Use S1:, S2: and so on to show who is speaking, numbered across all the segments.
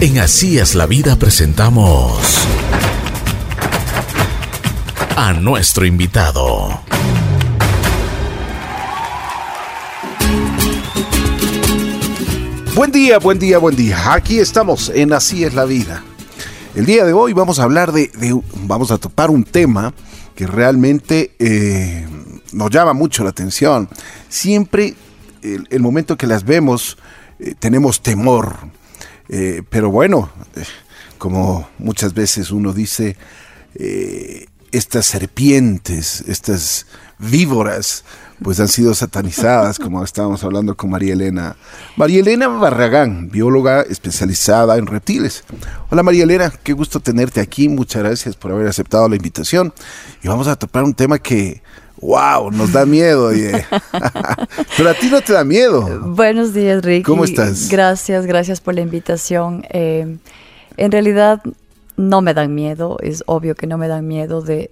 S1: En Así es la vida presentamos a nuestro invitado.
S2: Buen día, buen día, buen día. Aquí estamos en Así es la vida. El día de hoy vamos a hablar de, vamos a topar un tema que realmente eh, nos llama mucho la atención. Siempre el, momento que las vemos eh, tenemos temor. Eh, pero bueno, como muchas veces uno dice, estas serpientes, estas víboras, pues han sido satanizadas, como estábamos hablando con María Elena. María Elena Barragán, bióloga especializada en reptiles. Hola María Elena, qué gusto tenerte aquí, muchas gracias por haber aceptado la invitación. Y vamos a topar un tema que, wow, nos da miedo. Pero a ti no te da miedo.
S3: Buenos días, Ricky.
S2: ¿Cómo estás?
S3: Gracias, gracias por la invitación. Eh, en realidad no me dan miedo, es obvio que no me dan miedo. De,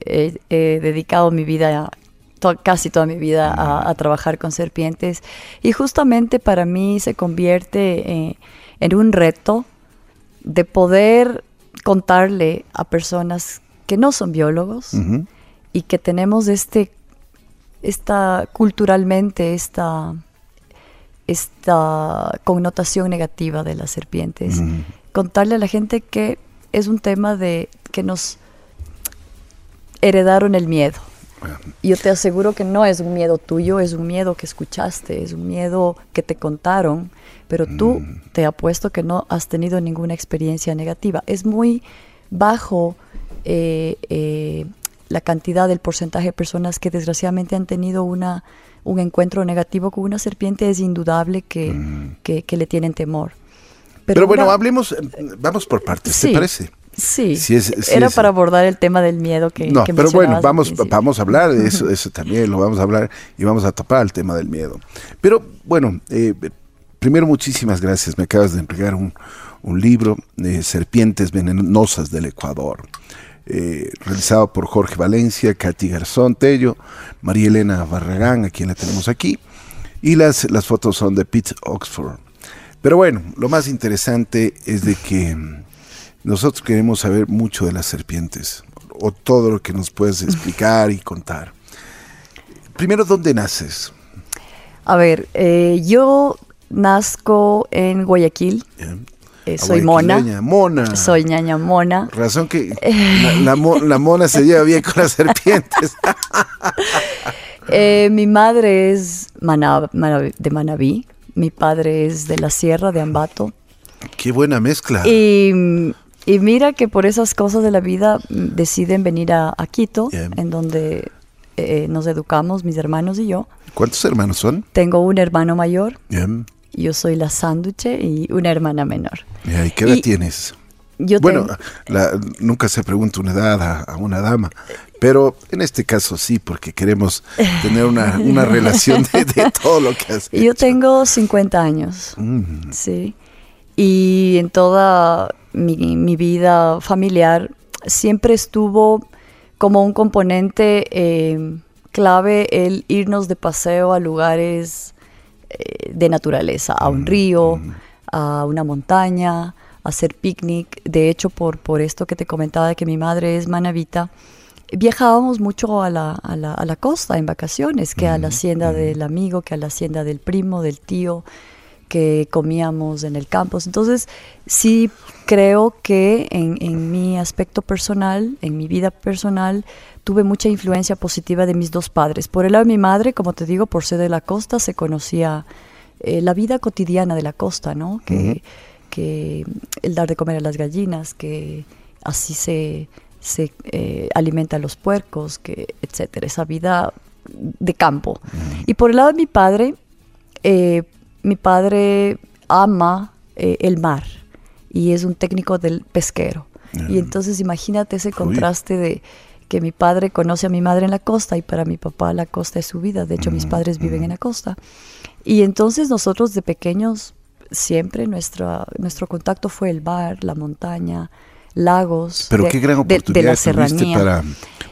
S3: he dedicado mi vida casi toda mi vida a, trabajar con serpientes y justamente para mí se convierte eh, en un reto de poder contarle a personas que no son biólogos y que tenemos este, esta culturalmente esta, esta connotación negativa de las serpientes. Contarle a la gente que es un tema de que nos heredaron el miedo. Yo te aseguro que no es un miedo tuyo, es un miedo que escuchaste, es un miedo que te contaron, pero tú mm. te apuesto que no has tenido ninguna experiencia negativa. Es muy bajo eh, eh, la cantidad del porcentaje de personas que desgraciadamente han tenido una, un encuentro negativo con una serpiente, es indudable que, mm. que, le tienen temor.
S2: Pero, bueno, hablemos, vamos por partes, ¿te parece?
S3: Sí, era para abordar el tema del miedo que
S2: No, pero bueno, vamos, vamos a hablar de eso, eso también lo vamos a hablar y vamos a tapar el tema del miedo. Pero bueno, eh, primero muchísimas gracias, me acabas de entregar un, libro de Serpientes Venenosas del Ecuador. Eh, realizado por Jorge Valencia, Katy Garzón Tello, María Elena Barragán, a quien la tenemos aquí, y las, las fotos son de Pete Oxford. Pero bueno, lo más interesante es de que nosotros queremos saber mucho de las serpientes, o todo lo que nos puedes explicar y contar. Primero, ¿dónde naces?
S3: A ver, eh, yo nazco en Guayaquil. Eh, soy mona.
S2: Mona.
S3: Soy ñaña mona.
S2: Razón que la, mona se lleva bien con las serpientes.
S3: Eh, mi madre es de Manabí. Mi padre es de la sierra de Ambato.
S2: Qué buena mezcla.
S3: Y y mira que por esas cosas de la vida mm, deciden venir a, Quito, en donde eh, nos educamos, mis hermanos y yo.
S2: ¿Cuántos hermanos son?
S3: Tengo un hermano mayor. Yo soy la sánduche y una hermana menor.
S2: ¿Y qué edad tienes?
S3: Yo
S2: bueno, nunca se pregunta una edad a, una dama, pero en este caso sí, porque queremos tener una, relación de, todo lo que has
S3: Yo tengo 50 años, mm. sí, y en toda mi, vida familiar siempre estuvo como un componente eh, clave el irnos de paseo a lugares de naturaleza, a un mm, río, mm. a una montaña, a hacer picnic. De hecho, por, por esto que te comentaba de que mi madre es manavita, viajábamos mucho a la, a la, a la costa en vacaciones, que a la mm, hacienda del amigo, que a la hacienda del primo, del tío que comíamos en el campus. Entonces, sí creo que en, mi aspecto personal, en mi vida personal, tuve mucha influencia positiva de mis dos padres. Por el lado de mi madre, como te digo, por ser de la costa, se conocía eh, la vida cotidiana de la costa, ¿no? Que, que, el dar de comer a las gallinas, que así se, se eh, alimenta a los puercos, que, etcétera, esa vida de campo. Y por el lado de mi padre, eh, mi padre ama eh, el mar y es un técnico del pesquero. Y entonces imagínate ese contraste de que mi padre conoce a mi madre en la costa y para mi papá la costa es su vida. De hecho, mis padres viven en la costa. Y entonces nosotros de pequeños siempre nuestra, nuestro contacto fue el mar, la montaña, lagos.
S2: Pero qué gran oportunidad de, para,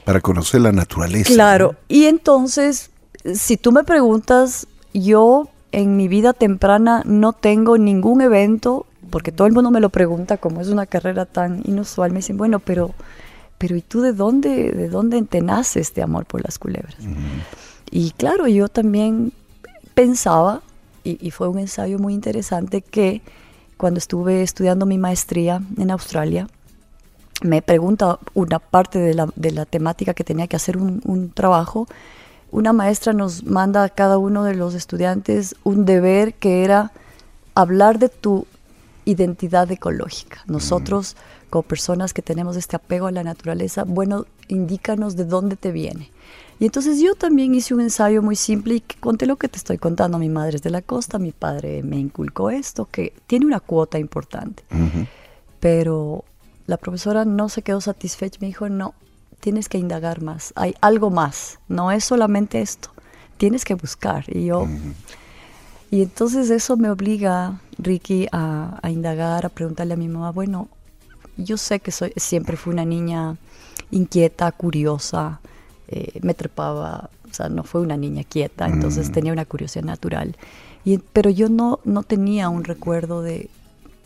S2: para conocer la naturaleza.
S3: Claro. Y entonces, si tú me preguntas, yo en mi vida temprana no tengo ningún evento porque todo el mundo me lo pregunta, como es una carrera tan inusual, me dicen, bueno, pero, pero ¿y tú de dónde, de dónde te nace este amor por las culebras? Y claro, yo también pensaba, y, fue un ensayo muy interesante, que cuando estuve estudiando mi maestría en Australia, me pregunta una parte de la, de la temática que tenía que hacer un, un trabajo, una maestra nos manda a cada uno de los estudiantes un deber que era hablar de tu identidad ecológica. Nosotros, como personas que tenemos este apego a la naturaleza, bueno, indícanos de dónde te viene. Y entonces yo también hice un ensayo muy simple y conté lo que te estoy contando. Mi madre es de la costa, mi padre me inculcó esto, que tiene una cuota importante. Pero la profesora no se quedó satisfecha, me dijo, no, tienes que indagar más, hay algo más, no es solamente esto, tienes que buscar. Y yo... Y entonces eso me obliga, Ricky, a, indagar, a preguntarle a mi mamá, bueno, yo sé que soy, siempre fui una niña inquieta, curiosa, eh, me trepaba, o sea, no fue una niña quieta, entonces mm. tenía una curiosidad natural. Y, pero yo no, no tenía un recuerdo de,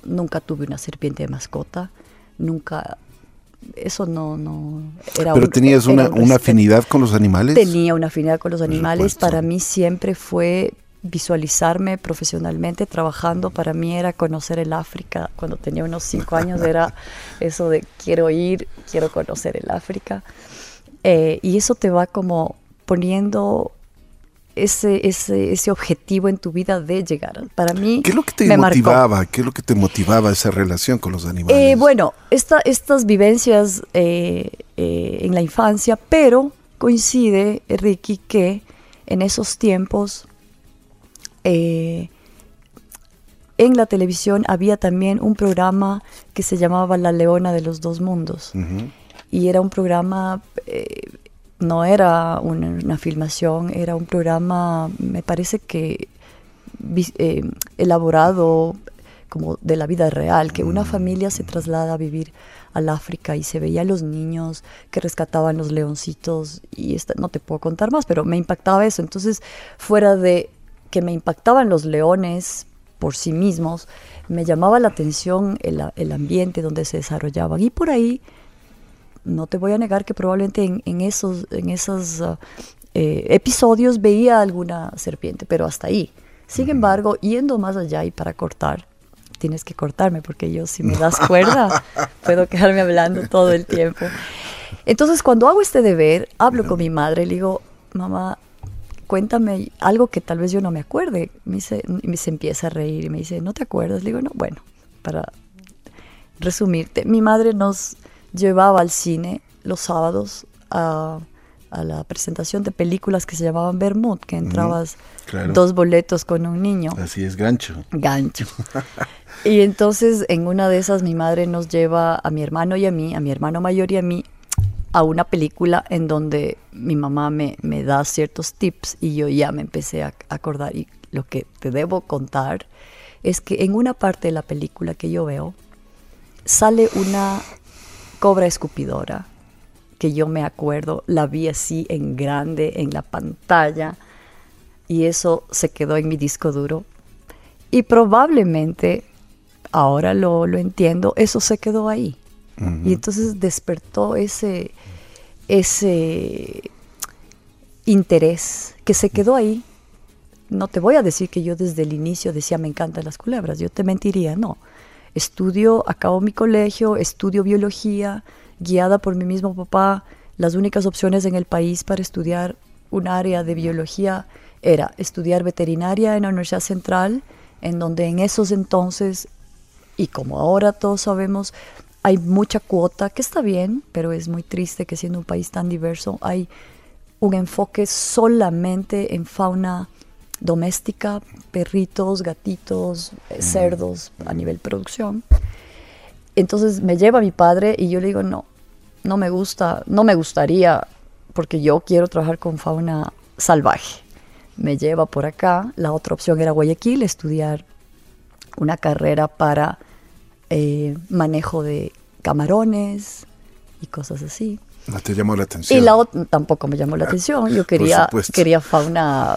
S3: nunca tuve una serpiente de mascota, nunca eso no, no
S2: era Pero tenías una, una, afinidad con los animales.
S3: Tenía una afinidad con los animales. Para mí siempre fue visualizarme profesionalmente trabajando para mí era conocer el África. Cuando tenía unos cinco años era eso de quiero ir, quiero conocer el África. Eh, y eso te va como poniendo ese, ese, ese, objetivo en tu vida de llegar. Para mí.
S2: ¿Qué es lo que te motivaba? ¿Qué es lo que te motivaba esa relación con los animales?
S3: Eh, bueno, esta, estas vivencias eh, en la infancia, pero coincide, Ricky, que en esos tiempos eh, en la televisión había también un programa que se llamaba La Leona de los Dos Mundos. Y era un programa, eh, no era una, filmación, era un programa, me parece que eh, elaborado como de la vida real, que una mm. familia se traslada a vivir al África y se veía a los niños que rescataban los leoncitos y no te puedo contar más, pero me impactaba eso. Entonces, fuera de que me impactaban los leones por sí mismos, me llamaba la atención el, ambiente donde se desarrollaban. Y por ahí, no te voy a negar que probablemente en, esos, en esos uh, eh, episodios veía alguna serpiente, pero hasta ahí. Sin embargo, yendo más allá y para cortar, tienes que cortarme porque yo si me das cuerda puedo quedarme hablando todo el tiempo. Entonces cuando hago este deber, hablo con mi madre, le digo, mamá, cuéntame algo que tal vez yo no me acuerde. Me dice, me se empieza a reír y me dice, ¿no te acuerdas? Le digo, no, bueno, para resumirte, mi madre nos llevaba al cine los sábados a, la presentación de películas que se llamaban Bermud, que entrabas dos boletos con un niño.
S2: Así es, gancho.
S3: Gancho. y entonces en una de esas mi madre nos lleva a mi hermano y a mí, a mi hermano mayor y a mí, a una película en donde mi mamá me, me da ciertos tips y yo ya me empecé a acordar. Y lo que te debo contar es que en una parte de la película que yo veo sale una cobra escupidora que yo me acuerdo, la vi así en grande en la pantalla y eso se quedó en mi disco duro. Y probablemente, ahora lo, lo entiendo, eso se quedó ahí. Y entonces despertó ese, ese interés que se quedó ahí. No te voy a decir que yo desde el inicio decía me encantan las culebras, yo te mentiría, no. Estudio, acabo mi colegio, estudio biología, guiada por mi mismo papá. Las únicas opciones en el país para estudiar un área de biología era estudiar veterinaria en la Universidad Central, en donde en esos entonces, y como ahora todos sabemos, hay mucha cuota, que está bien, pero es muy triste que siendo un país tan diverso hay un enfoque solamente en fauna doméstica, perritos, gatitos, eh, cerdos a nivel producción. Entonces me lleva mi padre y yo le digo, no, no me gusta, no me gustaría, porque yo quiero trabajar con fauna salvaje. Me lleva por acá. La otra opción era Guayaquil, estudiar una carrera para eh, manejo de camarones y cosas así.
S2: No te llamó la atención.
S3: Y la tampoco me llamó la ah, atención. Yo quería, quería fauna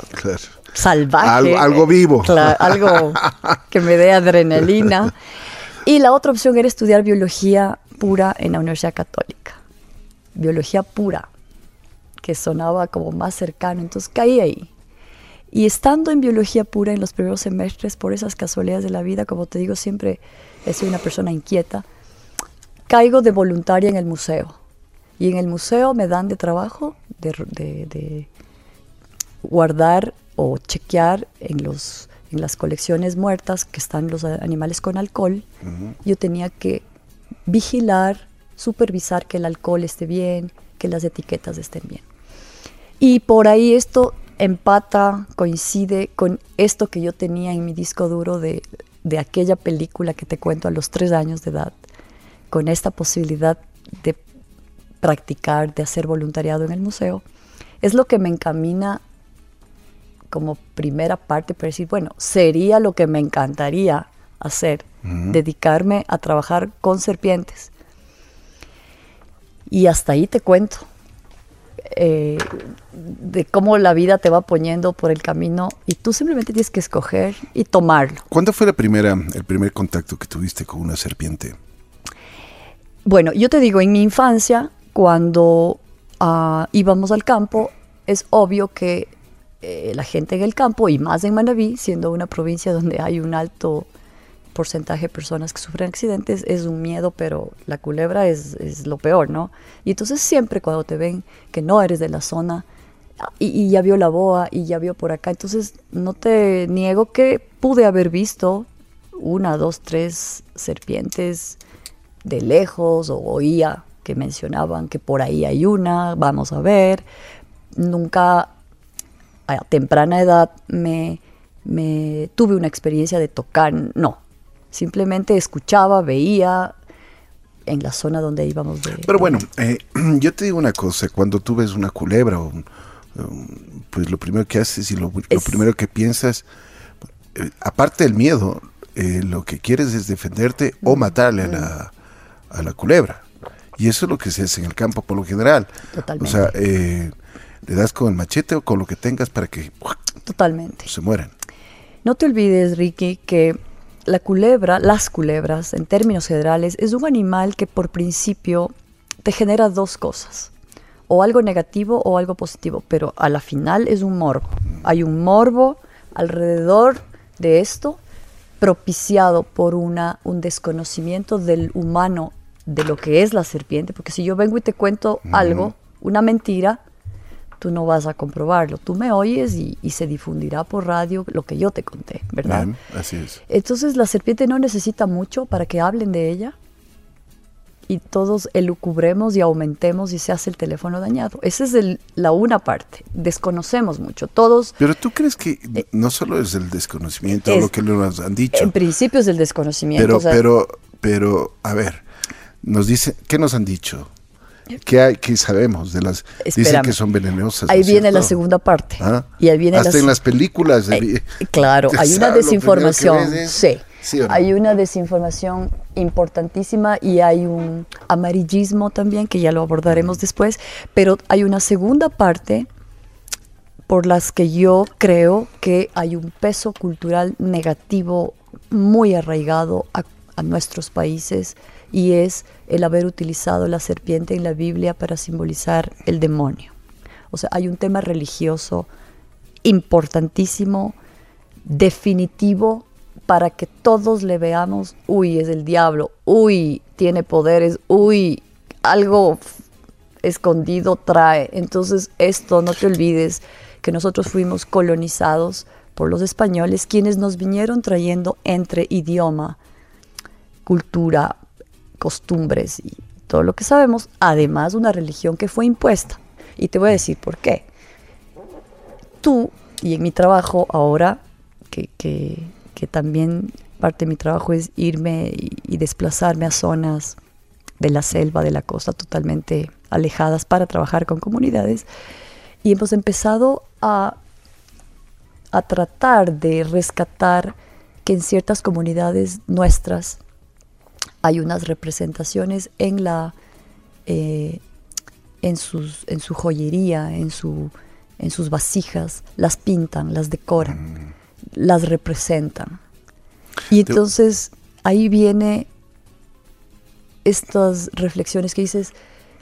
S3: salvaje.
S2: algo vivo.
S3: algo que me dé adrenalina. Y la otra opción era estudiar biología pura en la Universidad Católica. Biología pura, que sonaba como más cercano. Entonces caí ahí. Y estando en biología pura en los primeros semestres, por esas casualidades de la vida, como te digo, siempre soy una persona inquieta, caigo de voluntaria en el museo. Y en el museo me dan de trabajo de, guardar o chequear en, los, en las colecciones muertas que están los animales con alcohol. Yo tenía que vigilar, supervisar que el alcohol esté bien, que las etiquetas estén bien. Y por ahí esto empata, coincide con esto que yo tenía en mi disco duro de, aquella película que te cuento a los tres años de edad, con esta posibilidad de practicar, de hacer voluntariado en el museo, es lo que me encamina como primera parte para decir, bueno, sería lo que me encantaría hacer, dedicarme a trabajar con serpientes. Y hasta ahí te cuento. Eh, de cómo la vida te va poniendo por el camino y tú simplemente tienes que escoger y tomarlo.
S2: ¿Cuándo fue la primera, el primer contacto que tuviste con una serpiente?
S3: Bueno, yo te digo, en mi infancia, cuando ah, íbamos al campo, es obvio que eh, la gente en el campo, y más en Manabí, siendo una provincia donde hay un alto porcentaje de personas que sufren accidentes es un miedo, pero la culebra es, lo peor, ¿no? Y entonces siempre cuando te ven que no eres de la zona y, ya vio la boa y ya vio por acá, entonces no te niego que pude haber visto una, dos, tres serpientes de lejos o oía que mencionaban que por ahí hay una, vamos a ver. Nunca a temprana edad me, me tuve una experiencia de tocar, no, Simplemente escuchaba, veía en la zona donde íbamos. De,
S2: Pero bueno, eh, yo te digo una cosa, cuando tú ves una culebra, pues lo primero que haces y lo, primero que piensas, eh, aparte del miedo, eh, lo que quieres es defenderte o matarle a la, a la culebra. Y eso es lo que se hace en el campo por lo general. Totalmente. O sea, le das con el machete o con lo que tengas para que
S3: Totalmente.
S2: se mueran.
S3: No te olvides, Ricky, que la culebra, las culebras, en términos generales, es un animal que por principio te genera dos cosas, o algo negativo o algo positivo, pero a la final es un morbo. Hay un morbo alrededor de esto propiciado por una, un desconocimiento del humano de lo que es la serpiente, porque si yo vengo y te cuento algo, una mentira, tú no vas a comprobarlo. Tú me oyes y, se difundirá por radio lo que yo te conté, ¿verdad?
S2: así es.
S3: Entonces la serpiente no necesita mucho para que hablen de ella y todos elucubremos y aumentemos y se hace el teléfono dañado. Esa es la una parte. Desconocemos mucho. Todos.
S2: Pero tú crees que eh, no solo es el desconocimiento, lo que nos han dicho.
S3: En principio es el desconocimiento.
S2: Pero, pero, pero, a ver, nos dice, ¿qué nos han dicho? ¿Qué, hay, qué sabemos de las? Dicen que son venenosas.
S3: Ahí viene la segunda parte.
S2: ¿Ah? Y ahí viene Hasta en las películas.
S3: claro, hay una desinformación. Sí. hay una desinformación importantísima y hay un amarillismo también, que ya lo abordaremos después, pero hay una segunda parte por las que yo creo que hay un peso cultural negativo muy arraigado a, nuestros países y es el haber utilizado la serpiente en la Biblia para simbolizar el demonio. O sea, hay un tema religioso importantísimo, definitivo, para que todos le veamos, uy, es el diablo, uy, tiene poderes, uy, algo escondido trae. Entonces, esto no te olvides que nosotros fuimos colonizados por los españoles, quienes nos vinieron trayendo entre idioma, cultura, costumbres y todo lo que sabemos, además una religión que fue impuesta. Y te voy a decir por qué. Tú, y en mi trabajo ahora, que, también parte de mi trabajo es irme y, desplazarme a zonas de la selva, de la costa, totalmente alejadas para trabajar con comunidades, y hemos empezado a, a tratar de rescatar que en ciertas comunidades nuestras hay unas representaciones en la eh, en sus en su joyería en su en sus vasijas las pintan las decoran mm. las representan y entonces ahí viene estas reflexiones que dices,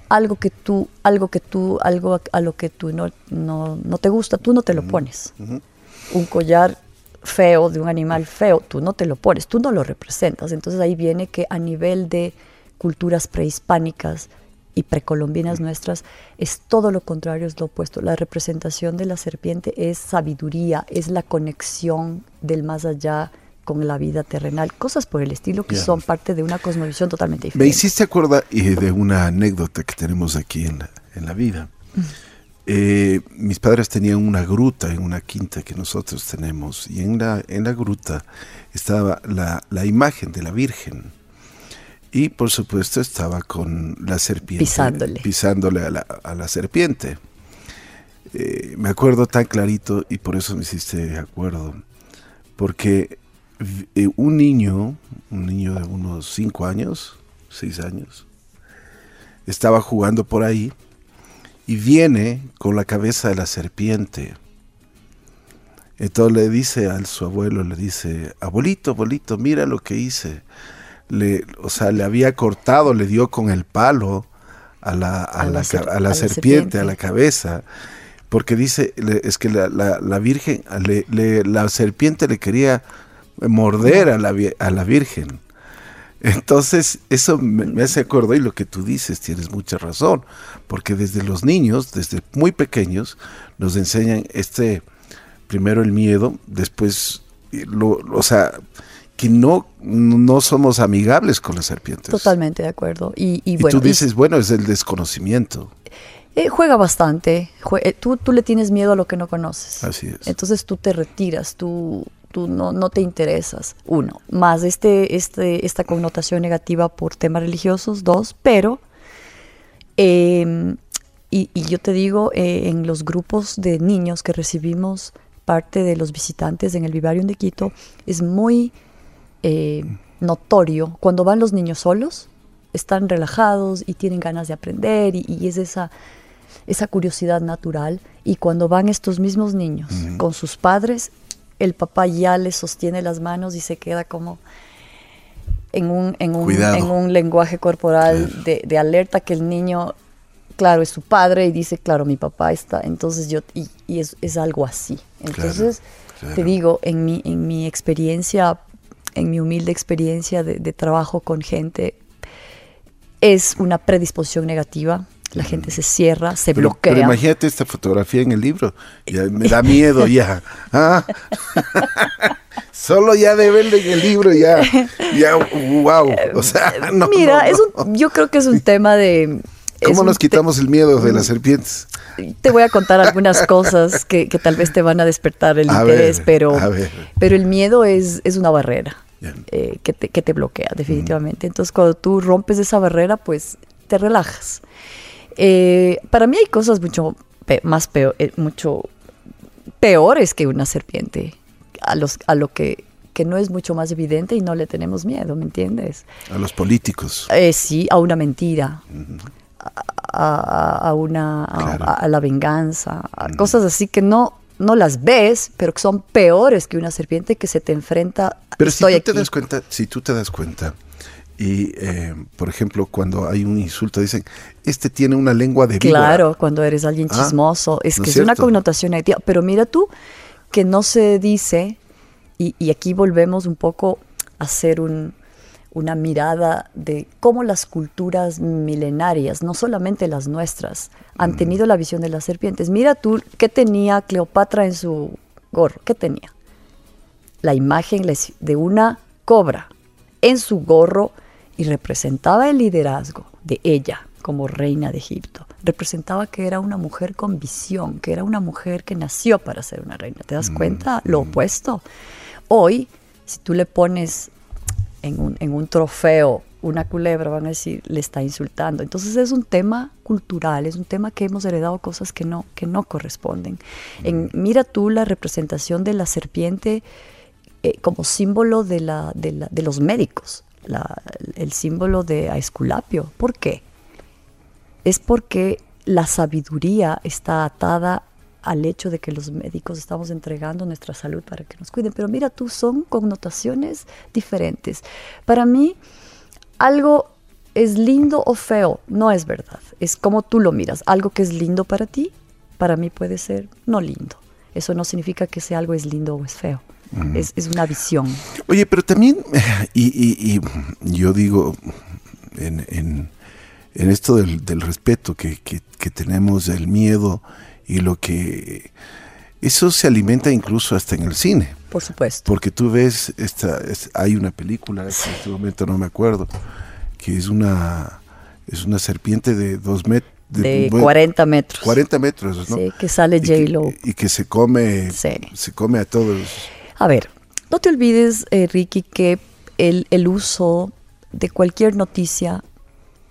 S3: algo que tú, algo que tú, algo a, lo que tú no, no, no, te gusta, tú no te lo pones. Un collar feo de un animal feo, tú no te lo pones, tú no lo representas. Entonces ahí viene que a nivel de culturas prehispánicas y precolombinas nuestras es todo lo contrario, es lo opuesto. La representación de la serpiente es sabiduría, es la conexión del más allá con la vida terrenal, cosas por el estilo que son parte de una cosmovisión totalmente diferente.
S2: Me hiciste acordar de una anécdota que tenemos aquí en la, en la vida. Mm. Eh, mis padres tenían una gruta en una quinta que nosotros tenemos y en la, en la gruta estaba la, la imagen de la Virgen y por supuesto estaba con la serpiente
S3: pisándole,
S2: pisándole a, la, a la serpiente. Eh, me acuerdo tan clarito y por eso me hiciste de acuerdo, porque eh, un niño, un niño de unos 5 años, 6 años, estaba jugando por ahí y viene con la cabeza de la serpiente. Entonces le dice a su abuelo, le dice, abuelito, abuelito, mira lo que hice. Le, o sea, le había cortado, le dio con el palo a la, a, la, serpiente, a la cabeza, porque dice, es que la, la Virgen, la serpiente le quería morder a la, a la Virgen. Entonces, eso me, hace acordar y lo que tú dices, tienes mucha razón, porque desde los niños, desde muy pequeños, nos enseñan este, primero el miedo, después, lo, o sea, que no, no somos amigables con las serpientes.
S3: Totalmente de acuerdo. Y,
S2: y, tú dices, bueno, es el desconocimiento.
S3: Eh, juega bastante. Eh, tú, tú le tienes miedo a lo que no conoces.
S2: Así es.
S3: Entonces tú te retiras, tú tú no, no te interesas, uno, más este, este, esta connotación negativa por temas religiosos, dos, pero, em, y, yo te digo, eh, en los grupos de niños que recibimos parte de los visitantes en el vivarium de Quito, es muy eh, notorio. Cuando van los niños solos, están relajados y tienen ganas de aprender y, es esa, esa curiosidad natural. Y cuando van estos mismos niños con sus padres, el papá ya le sostiene las manos y se queda como en un, en un, en un lenguaje corporal de, alerta que el niño, claro, es su padre y dice, claro, mi papá está. Entonces yo, y, es, algo así. Entonces, te digo, en mi, en mi experiencia, en mi humilde experiencia de, de trabajo con gente, es una predisposición negativa la gente se cierra, se bloquea.
S2: Pero imagínate esta fotografía en el libro. me da miedo ya. Ah. Solo ya de verlo en el libro ya, ya, wow. O sea,
S3: Mira, yo creo que es un tema de...
S2: ¿Cómo nos quitamos el miedo de las serpientes?
S3: Te voy a contar algunas cosas que, tal vez te van a despertar el interés, pero, pero el miedo es, es una barrera eh, que, te, que te bloquea definitivamente. Entonces cuando tú rompes esa barrera, pues te relajas. Eh, para mí hay cosas mucho más peor, eh, mucho peores que una serpiente, a, los, a lo que, que no es mucho más evidente y no le tenemos miedo, ¿me entiendes?
S2: A los políticos.
S3: Eh, sí, a una mentira. a, una a, la venganza, a cosas así que no no las ves, pero que son peores que una serpiente que se te enfrenta.
S2: Pero si tú te das cuenta, si tú te das cuenta, y, eh, por ejemplo, cuando hay un insulto, dicen, este tiene una lengua de víbora.
S3: Claro, cuando eres alguien ah, chismoso. es que es, una connotación negativa. Pero mira tú, que no se dice, y, aquí volvemos un poco a hacer una mirada de cómo las culturas milenarias, no solamente las nuestras, han mm. tenido la visión de las serpientes. Mira tú, ¿qué tenía Cleopatra en su gorro? ¿Qué tenía? La imagen de una cobra en su gorro y representaba el liderazgo de ella como reina de Egipto. Representaba que era una mujer con visión, que era una mujer que nació para ser una reina. ¿Te das mm, cuenta? Lo mm. opuesto. Hoy, si tú le pones en un, en un trofeo una culebra, van a decir, le está insultando. Entonces es un tema cultural, es un tema que hemos heredado cosas que no, que no corresponden. En, mm. mira tú la representación de la serpiente eh, como símbolo de, la, de, la, de los médicos el símbolo de Aesculapio. ¿Por qué? Es porque la sabiduría está atada al hecho de que los médicos estamos entregando nuestra salud para que nos cuiden. Pero mira tú, son connotaciones diferentes. Para mí, algo es lindo o feo, no es verdad. Es como tú lo miras. Algo que es lindo para ti, para mí puede ser no lindo. Eso no significa que sea algo es lindo o es feo. Es, es, una visión.
S2: Oye, pero también, y, y, yo digo, en, en, en esto del, del respeto que, que, que, tenemos, el miedo y lo que... Eso se alimenta incluso hasta en el cine.
S3: Por supuesto.
S2: Porque tú ves, esta, es, hay una película, en este momento no me acuerdo, que es una, es una serpiente de dos metros.
S3: De, de bueno, 40 metros.
S2: 40 metros, ¿no?
S3: Sí, que sale J-Lo.
S2: Y, y, que se come, sí. se come a todos.
S3: A ver, no te olvides, eh, Ricky, que el, el uso de cualquier noticia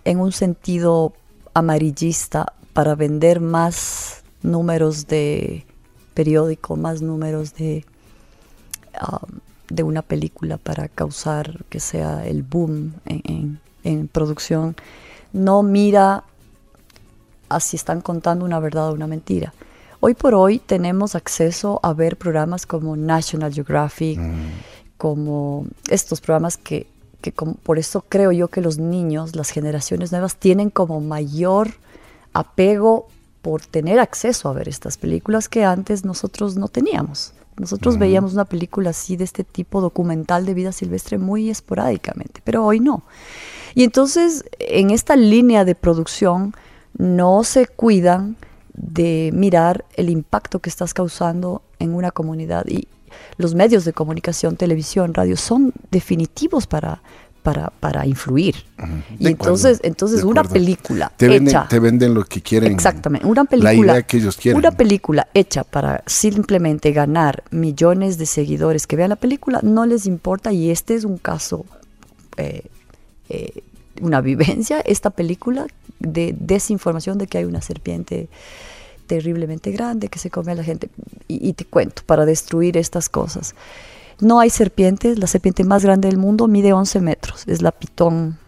S3: en un sentido amarillista para vender más números de periódico, más números de, um, de una película para causar que sea el boom en, en, en producción, no mira a si están contando una verdad o una mentira. Hoy por hoy tenemos acceso a ver programas como National Geographic, mm. como estos programas que, que como, por eso creo yo que los niños, las generaciones nuevas, tienen como mayor apego por tener acceso a ver estas películas que antes nosotros no teníamos. Nosotros mm. veíamos una película así de este tipo documental de vida silvestre muy esporádicamente, pero hoy no. Y entonces en esta línea de producción no se cuidan de mirar el impacto que estás causando en una comunidad. Y los medios de comunicación, televisión, radio, son definitivos para, para, para influir. Uh -huh. Y entonces, entonces una película
S2: Te venden,
S3: hecha...
S2: te venden lo que quieren.
S3: Exactamente, una película,
S2: La idea que ellos quieren.
S3: una película hecha para simplemente ganar millones de seguidores que vean la película, no les importa y este es un caso, eh, eh, una vivencia, esta película de desinformación de que hay una serpiente terriblemente grande que se come a la gente. Y, y, te cuento, para destruir estas cosas. No hay serpientes, la serpiente más grande del mundo mide 11 metros, es la pitón.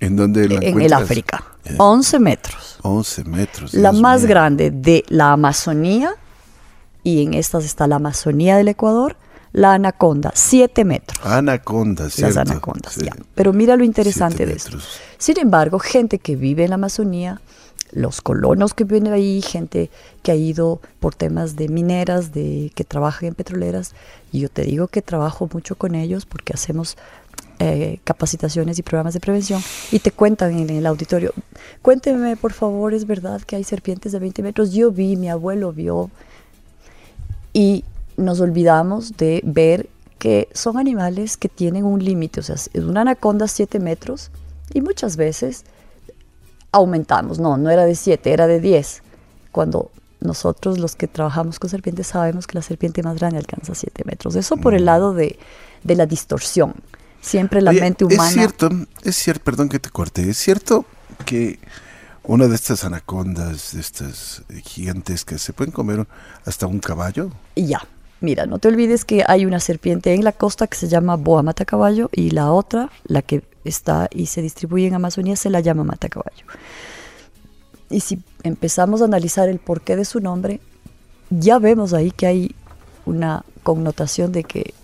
S2: ¿En dónde la
S3: En el África. Yeah. 11 metros.
S2: 11 metros.
S3: La más grande de la Amazonía, y en estas está la Amazonía del Ecuador, la anaconda, 7 metros.
S2: Anaconda, ¿cierto?
S3: Las anacondas, sí. ya. Pero mira lo interesante de esto. Sin embargo, gente que vive en la Amazonía, los colonos que viven ahí, gente que ha ido por temas de mineras, de que trabajan en petroleras, y yo te digo que trabajo mucho con ellos porque hacemos eh, capacitaciones y programas de prevención y te cuentan en el auditorio, cuénteme por favor, es verdad que hay serpientes de 20 metros, yo vi, mi abuelo vio, y nos olvidamos de ver que son animales que tienen un límite, o sea, es una anaconda 7 metros y muchas veces aumentamos, no, no era de 7, era de 10, cuando nosotros los que trabajamos con serpientes sabemos que la serpiente más grande alcanza 7 metros. Eso por el lado de, de la distorsión. Siempre la
S2: Oye,
S3: mente humana...
S2: Es cierto, es cierto, perdón que te corte, es cierto que una de estas anacondas, de estas gigantescas, se pueden comer hasta un caballo.
S3: Y ya, mira, no te olvides que hay una serpiente en la costa que se llama boa matacaballo y la otra, la que está y se distribuye en Amazonía, se la llama matacaballo. Y si empezamos a analizar el porqué de su nombre, ya vemos ahí que hay una connotación de que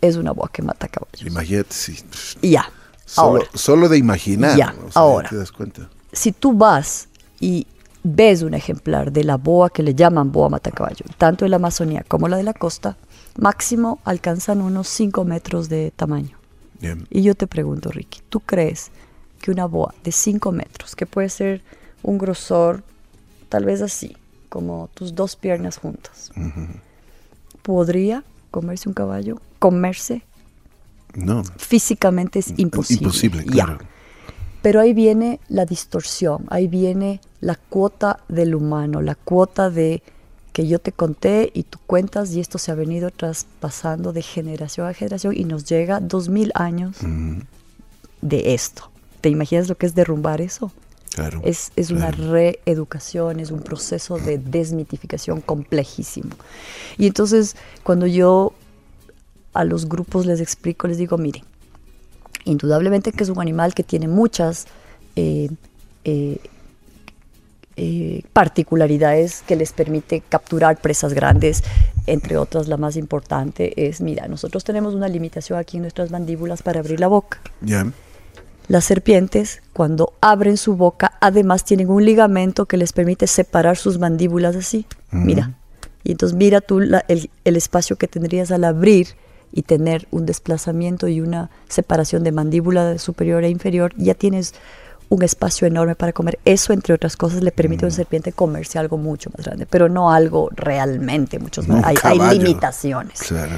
S3: es una boa que mata caballos.
S2: Imagínate, sí.
S3: Y ya,
S2: Solo,
S3: ahora.
S2: solo de imaginar.
S3: Ya,
S2: o sea,
S3: ahora.
S2: Te das cuenta.
S3: Si tú vas y ves un ejemplar de la boa que le llaman boa matacaballo, tanto en la Amazonía como la de la costa, máximo alcanzan unos 5 metros de tamaño.
S2: Bien.
S3: Y yo te pregunto, Ricky, ¿tú crees que una boa de 5 metros, que puede ser un grosor tal vez así, como tus dos piernas juntas,
S2: Uh -huh.
S3: podría comerse un caballo? ¿Comerse?
S2: No.
S3: Físicamente es imposible.
S2: Imposible,
S3: Ya.
S2: claro.
S3: Pero ahí viene la distorsión, ahí viene la cuota del humano, la cuota de que yo te conté y tú cuentas y esto se ha venido traspasando de generación a generación y nos llega dos mil años de esto. ¿Te imaginas lo que es derrumbar eso?
S2: claro.
S3: Es, es una reeducación, es un proceso de desmitificación complejísimo. Y entonces, cuando yo a los grupos les explico, les digo, miren, indudablemente que es un animal que tiene muchas, eh, eh, eh, particularidades que les permite capturar presas grandes. Entre otras, la más importante es, mira, nosotros tenemos una limitación aquí en nuestras mandíbulas para abrir la boca.
S2: Ya.
S3: Las serpientes, cuando abren su boca, además tienen un ligamento que les permite separar sus mandíbulas así. Mira. Y entonces mira tú la- el, el espacio que tendrías al abrir y tener un desplazamiento y una separación de mandíbula superior e inferior, ya tienes un espacio enorme para comer. Eso, entre otras cosas, le permite a una serpiente comerse algo mucho más grande, pero no algo realmente mucho más.
S2: Un
S3: hay, limitaciones.
S2: Claro.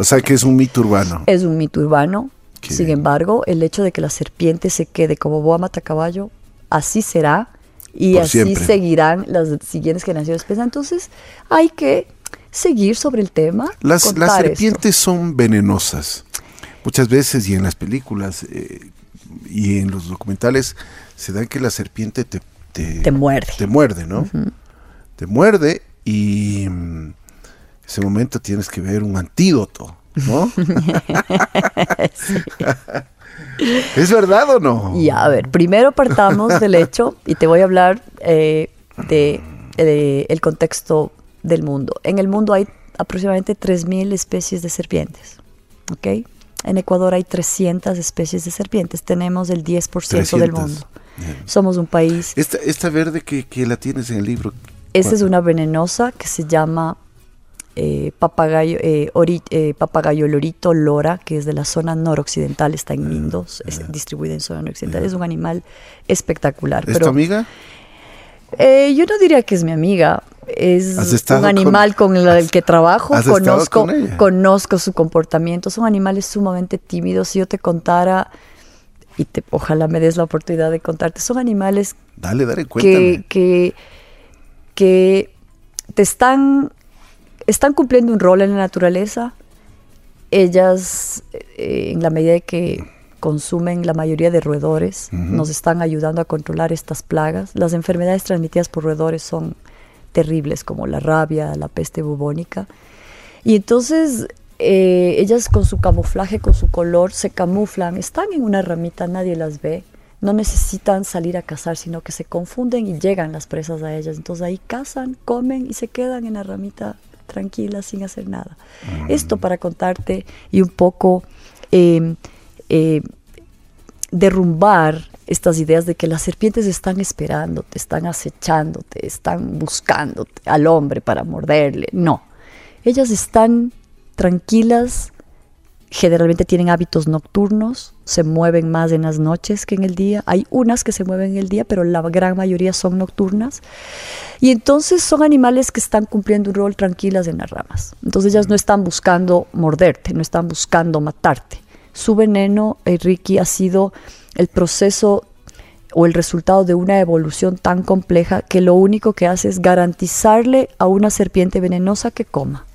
S2: O sea que es un mito urbano.
S3: Es un mito urbano.
S2: Qué
S3: Sin embargo, el hecho de que la serpiente se quede como boa mata caballo, así será y
S2: Por
S3: así
S2: siempre.
S3: seguirán las siguientes generaciones. Pues, Entonces, hay que seguir sobre el tema.
S2: Las, las
S3: esto.
S2: serpientes son venenosas. Muchas veces y en las películas eh, y en los documentales se da que la serpiente te, te,
S3: Te muerde.
S2: Te muerde, ¿no? Te muerde y en ese momento tienes que ver un antídoto, ¿no? ¿Es verdad o no?
S3: Y a ver, primero partamos del hecho, y te voy a hablar eh, de, de el contexto del mundo. En el mundo hay aproximadamente 3.000 especies de serpientes. ¿ok? En Ecuador hay 300 especies de serpientes. Tenemos el 10% del
S2: 300.
S3: mundo.
S2: Bien.
S3: Somos un país.
S2: Esta, esta verde que, que la tienes en el libro.
S3: Esta es una venenosa que se llama eh, papagayo, eh, ori- eh, papagayo lorito lora, que es de la zona noroccidental, está en Mindos, es distribuida en zona noroccidental. Es un animal espectacular.
S2: ¿Es
S3: pero,
S2: tu amiga?
S3: eh, yo no diría que es mi amiga. Es
S2: ¿Has estado
S3: un animal con, el que trabajo. Conozco,
S2: con
S3: conozco su comportamiento. Son animales sumamente tímidos. Si yo te contara, y te, ojalá me des la oportunidad de contarte, son animales
S2: Dale, dale,
S3: que, que te están, están cumpliendo un rol en la naturaleza. Ellas, eh, en la medida de que consumen la mayoría de roedores, nos están ayudando a controlar estas plagas. Las enfermedades transmitidas por roedores son terribles, como la rabia, la peste bubónica. Y entonces eh, ellas con su camuflaje, con su color, se camuflan, están en una ramita, nadie las ve, no necesitan salir a cazar, sino que se confunden y llegan las presas a ellas. Entonces ahí cazan, comen y se quedan en la ramita tranquilas sin hacer nada. Esto para contarte y un poco eh, eh, derrumbar estas ideas de que las serpientes están esperando, te están acechando, te están buscando al hombre para morderle. No, ellas están tranquilas, generalmente tienen hábitos nocturnos, se mueven más en las noches que en el día. Hay unas que se mueven en el día, pero la gran mayoría son nocturnas. Y entonces son animales que están cumpliendo un rol tranquilas en las ramas. Entonces ellas no están buscando morderte, no están buscando matarte. Su veneno, eh, Ricky, ha sido el proceso o el resultado de una evolución tan compleja que lo único que hace es garantizarle a una serpiente venenosa que coma.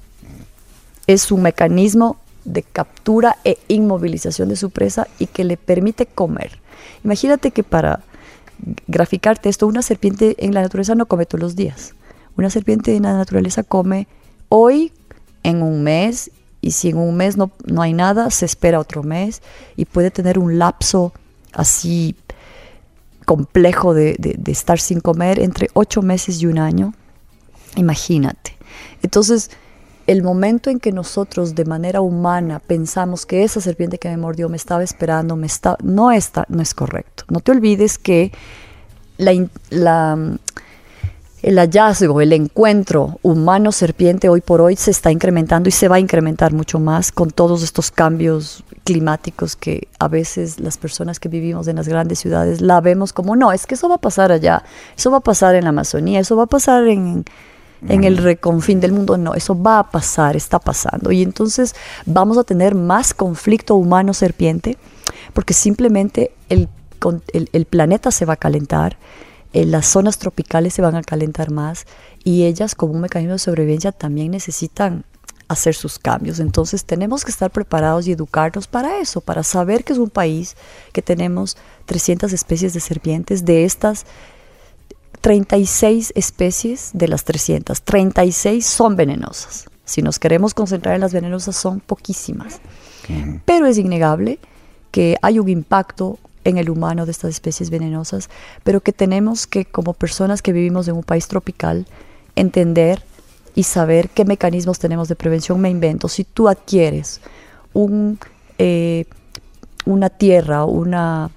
S3: Es un mecanismo de captura e inmovilización de su presa y que le permite comer. Imagínate que para graficarte esto, una serpiente en la naturaleza no come todos los días. Una serpiente en la naturaleza come hoy, en un mes, y si en un mes no, no hay nada, se espera otro mes y puede tener un lapso así complejo de, de- estar sin comer entre ocho meses y un año. Imagínate. Entonces, el momento en que nosotros de manera humana pensamos que esa serpiente que me mordió me estaba esperando, me está, no, está, no es correcto. No te olvides que la, el hallazgo, el encuentro humano-serpiente hoy por hoy se está incrementando y se va a incrementar mucho más con todos estos cambios climáticos que a veces las personas que vivimos en las grandes ciudades la vemos como, no, es que eso va a pasar allá, eso va a pasar en la Amazonía, eso va a pasar en, en el reconfín del mundo. No, eso va a pasar, está pasando. Y entonces vamos a tener más conflicto humano-serpiente porque simplemente el, el planeta se va a calentar, eh, las zonas tropicales se van a calentar más y ellas como un mecanismo de sobrevivencia también necesitan hacer sus cambios. Entonces tenemos que estar preparados y educarnos para eso, para saber que es un país que tenemos 300 especies de serpientes, de estas 36 especies de las 300, 36 son venenosas. Si nos queremos concentrar en las venenosas son poquísimas. Pero es innegable que hay un impacto en el humano de estas especies venenosas, pero que tenemos que, como personas que vivimos en un país tropical, entender y saber qué mecanismos tenemos de prevención. Me invento, si tú adquieres un, eh, una tierra, una,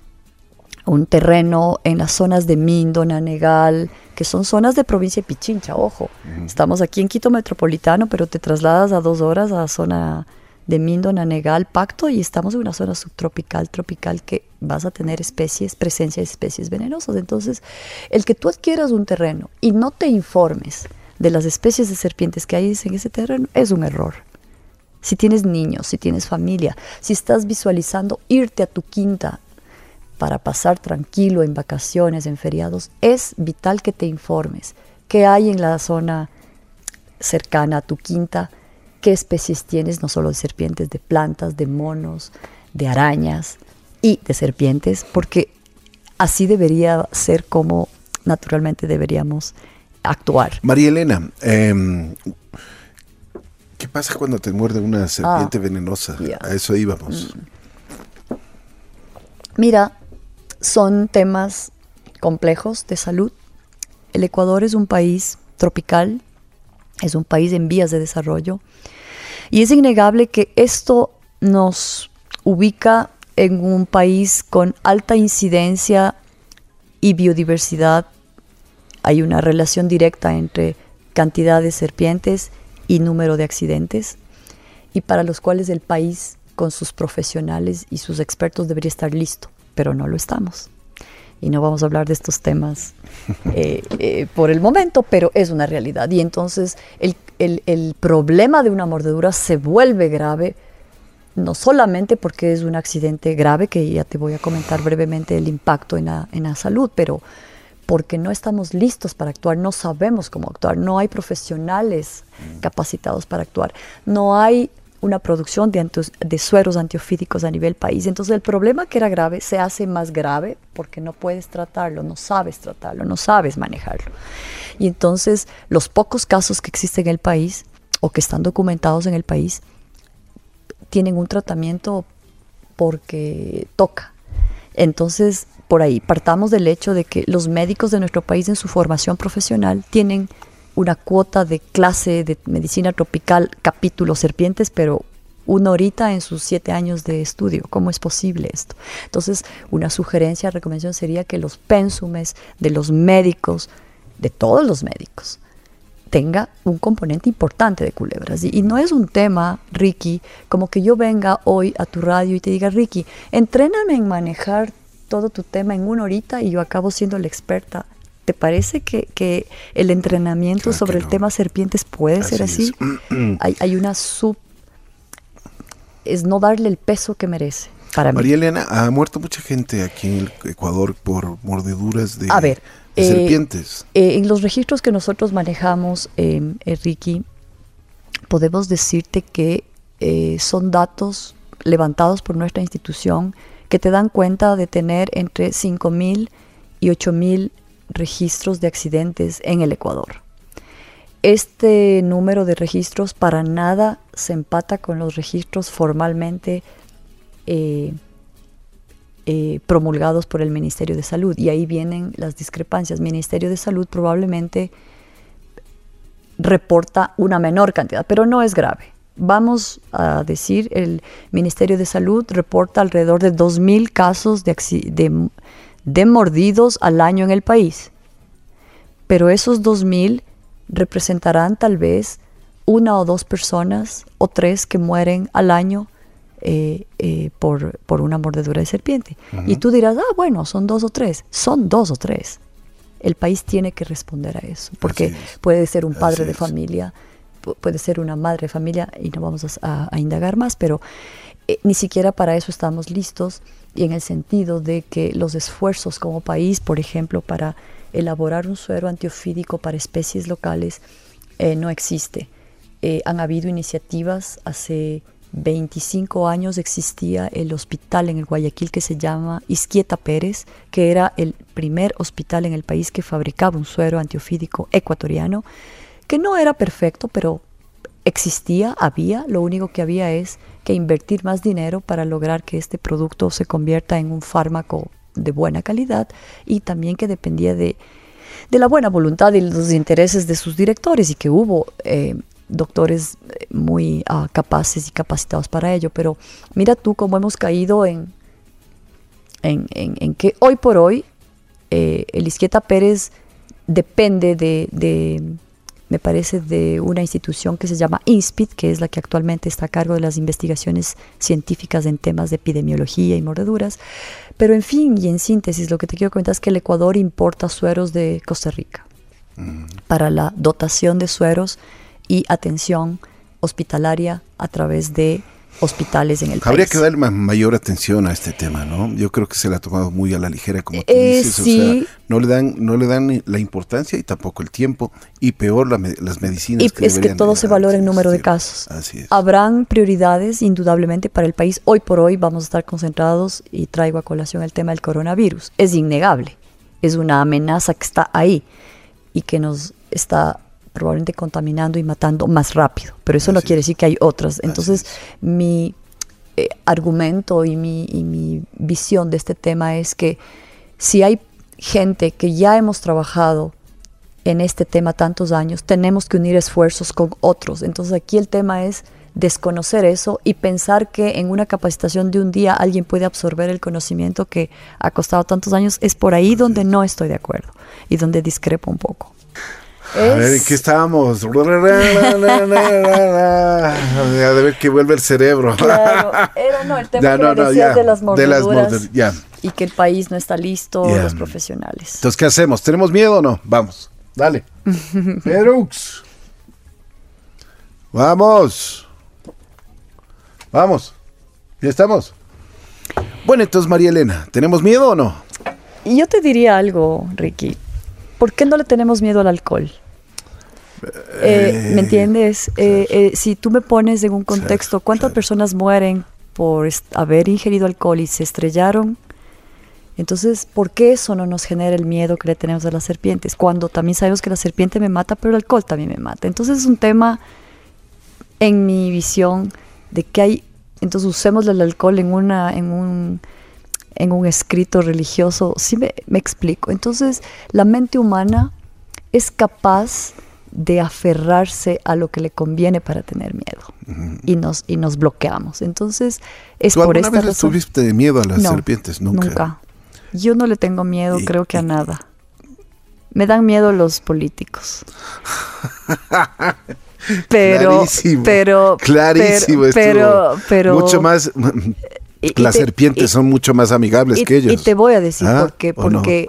S3: un terreno en las zonas de Mindo, Nanegal, que son zonas de provincia de Pichincha, ojo. Estamos aquí en Quito Metropolitano, pero te trasladas a dos horas a la zona de Mindo, Nanegal, Pacto, y estamos en una zona subtropical, tropical, que vas a tener especies, presencia de especies venenosas. Entonces, el que tú adquieras un terreno y no te informes de las especies de serpientes que hay en ese terreno es un error. Si tienes niños, si tienes familia, si estás visualizando irte a tu quinta para pasar tranquilo en vacaciones, en feriados, es vital que te informes qué hay en la zona cercana a tu quinta, qué especies tienes, no solo de serpientes, de plantas, de monos, de arañas y de serpientes, porque así debería ser como naturalmente deberíamos actuar.
S2: María Elena, em, ¿qué pasa cuando te muerde una serpiente ah, venenosa? A eso íbamos. Mm.
S3: Mira, son temas complejos de salud. El Ecuador es un país tropical, es un país en vías de desarrollo y es innegable que esto nos ubica en un país con alta incidencia y biodiversidad. Hay una relación directa entre cantidad de serpientes y número de accidentes y para los cuales el país con sus profesionales y sus expertos debería estar listo pero no lo estamos. Y no vamos a hablar de estos temas eh, eh, por el momento, pero es una realidad. Y entonces el, el, problema de una mordedura se vuelve grave, no solamente porque es un accidente grave, que ya te voy a comentar brevemente el impacto en la, en la salud, pero porque no estamos listos para actuar, no sabemos cómo actuar, no hay profesionales capacitados para actuar, no hay una producción de, sueros antiofídicos a nivel país. Entonces el problema que era grave se hace más grave porque no puedes tratarlo, no sabes tratarlo, no sabes manejarlo. Y entonces los pocos casos que existen en el país o que están documentados en el país tienen un tratamiento porque toca. Entonces, por ahí, partamos del hecho de que los médicos de nuestro país en su formación profesional tienen una cuota de clase de medicina tropical, capítulo serpientes, pero una horita en sus siete años de estudio. ¿Cómo es posible esto? Entonces, una sugerencia, recomendación sería que los pénsumes de los médicos, de todos los médicos, tenga un componente importante de culebras. Y, no es un tema, Ricky, como que yo venga hoy a tu radio y te diga, Ricky, entréname en manejar todo tu tema en una horita y yo acabo siendo la experta ¿Te parece que, el entrenamiento sobre el tema serpientes puede ser así? hay, una sub... es no darle el peso que merece. Para
S2: María Elena, ha muerto mucha gente aquí en el Ecuador por mordeduras de,
S3: ver,
S2: eh, serpientes.
S3: Eh, en los registros que nosotros manejamos, eh, Ricky, podemos decirte que son datos levantados por nuestra institución que te dan cuenta de tener entre 5.000 y 8.000 registros de accidentes en el Ecuador. Este número de registros para nada se empata con los registros formalmente eh, eh, promulgados por el Ministerio de Salud. Y ahí vienen las discrepancias. Ministerio de Salud probablemente reporta una menor cantidad, pero no es grave. Vamos a decir, el Ministerio de Salud reporta alrededor de 2.000 casos de, de, de mordidos al año en el país. Pero esos 2.000 representarán tal vez una o dos personas o tres que mueren al año eh, eh, por, por, una mordedura de serpiente. Y tú dirás, ah, bueno, son dos o tres. Son dos o tres. El país tiene que responder a eso, porque puede ser un padre de familia, puede ser una madre de familia, y no vamos a, indagar más, pero eh, ni siquiera para eso estamos listos y en el sentido de que los esfuerzos como país, por ejemplo, para elaborar un suero antiofídico para especies locales eh, no existe. Eh, han habido iniciativas, hace 25 años existía el hospital en el Guayaquil que se llama Isquieta Pérez, que era el primer hospital en el país que fabricaba un suero antiofídico ecuatoriano, que no era perfecto, pero existía, había, lo único que había es que invertir más dinero para lograr que este producto se convierta en un fármaco de buena calidad y también que dependía de, de la buena voluntad y los intereses de sus directores y que hubo eh, doctores eh, muy ah, capaces y capacitados para ello. Pero mira tú cómo hemos caído en, en, en, que hoy por hoy eh, el Isquieta Pérez depende de, de, me parece, de una institución que se llama INSPID, que es la que actualmente está a cargo de las investigaciones científicas en temas de epidemiología y mordeduras. Pero en fin, y en síntesis, lo que te quiero comentar es que el Ecuador importa sueros de Costa Rica mm. para la dotación de sueros y atención hospitalaria a través de hospitales en el
S2: país. Habría que dar mayor atención a este tema, ¿no? Yo creo que se le ha tomado muy a la ligera, como tú
S3: eh,
S2: dices.
S3: Sí. O sea,
S2: no le dan, no le dan la importancia y tampoco el tiempo y peor las medicinas.
S3: Y
S2: que
S3: es que todo se valora en número de casos.
S2: Así es.
S3: Habrán prioridades indudablemente para el país. Hoy por hoy vamos a estar concentrados y traigo a colación el tema del coronavirus. Es innegable. Es una amenaza que está ahí y que nos está probablemente contaminando y matando más rápido, pero eso no quiere decir que hay otras. Entonces, mi eh, argumento y mi, y mi visión de este tema es que si hay gente que ya hemos trabajado en este tema tantos años, tenemos que unir esfuerzos con otros. Entonces aquí el tema es desconocer eso y pensar que en una capacitación de un día alguien puede absorber el conocimiento que ha costado tantos años, es por ahí donde no estoy de acuerdo y donde discrepo un poco.
S2: A ver, ¿en qué estábamos? a ver que vuelve el cerebro.
S3: Claro, era no, el tema que decías de las mordeduras. Y que el país no está listo, los profesionales.
S2: Entonces, ¿qué hacemos? ¿Tenemos miedo o no? Vamos, dale. Perux. Vamos. Vamos. Ya estamos. Bueno, entonces, María Elena, ¿tenemos miedo o no?
S3: Y yo te diría algo, Ricky. ¿Por qué no le tenemos miedo al alcohol? Eh, ¿Me entiendes? Eh, eh, si tú me pones en un contexto, ¿cuántas personas mueren por haber ingerido alcohol y se estrellaron? Entonces, ¿por qué eso no nos genera el miedo que le tenemos a las serpientes? Cuando también sabemos que la serpiente me mata, pero el alcohol también me mata. Entonces es un tema, en mi visión, de que hay, entonces usemos el alcohol en, una, en, un, en un escrito religioso. Sí me, me explico. Entonces, la mente humana es capaz de aferrarse a lo que le conviene para tener miedo y nos y nos bloqueamos. Entonces es por esta
S2: vez tuviste miedo a las serpientes? Nunca.
S3: Nunca. Yo no le tengo miedo, creo que a nada. Me dan miedo los políticos. pero,
S2: clarísimo,
S3: pero,
S2: clarísimo, pero, pero, mucho más. Las serpientes son mucho más amigables que ellos.
S3: Y te voy a decir ¿Ah? por qué, porque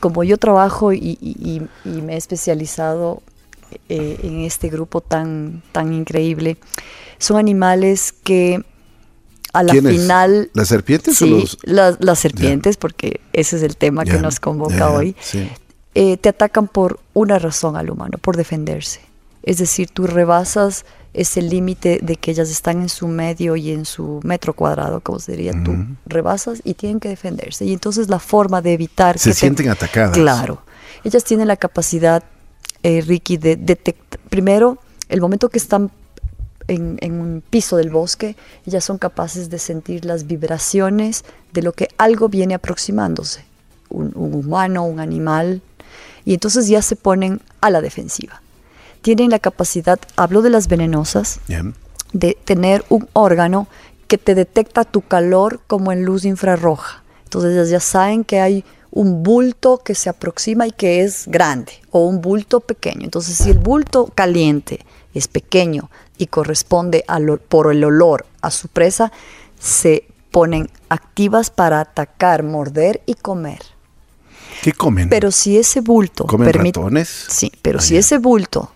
S3: como yo trabajo y, me he especializado eh, en este grupo tan, tan increíble. Son animales que a la final...
S2: ¿Las serpientes?
S3: Sí, las, serpientes, porque ese es el tema que nos convoca hoy. Eh, te atacan por una razón al humano, por defenderse. Es decir, tú rebasas ese límite de que ellas están en su medio y en su metro cuadrado, como se diría, tú rebasas y tienen que defenderse. Y entonces la forma de evitar...
S2: Se sienten atacadas.
S3: Claro. Ellas tienen la capacidad eh, Ricky, de detectar, primero, el momento que están en, un piso del bosque, ellas son capaces de sentir las vibraciones de lo que algo viene aproximándose, un, humano, un animal, y entonces ya se ponen a la defensiva. Tienen la capacidad, hablo de las venenosas, de tener un órgano que te detecta tu calor como en luz infrarroja. Entonces ellas ya saben que hay un bulto que se aproxima y que es grande o un bulto pequeño. Entonces, si el bulto caliente es pequeño y corresponde por el olor a su presa, se ponen activas para atacar, morder y comer.
S2: ¿Qué comen?
S3: Pero si ese bulto
S2: ¿Comen ratones?
S3: Sí, pero si ese bulto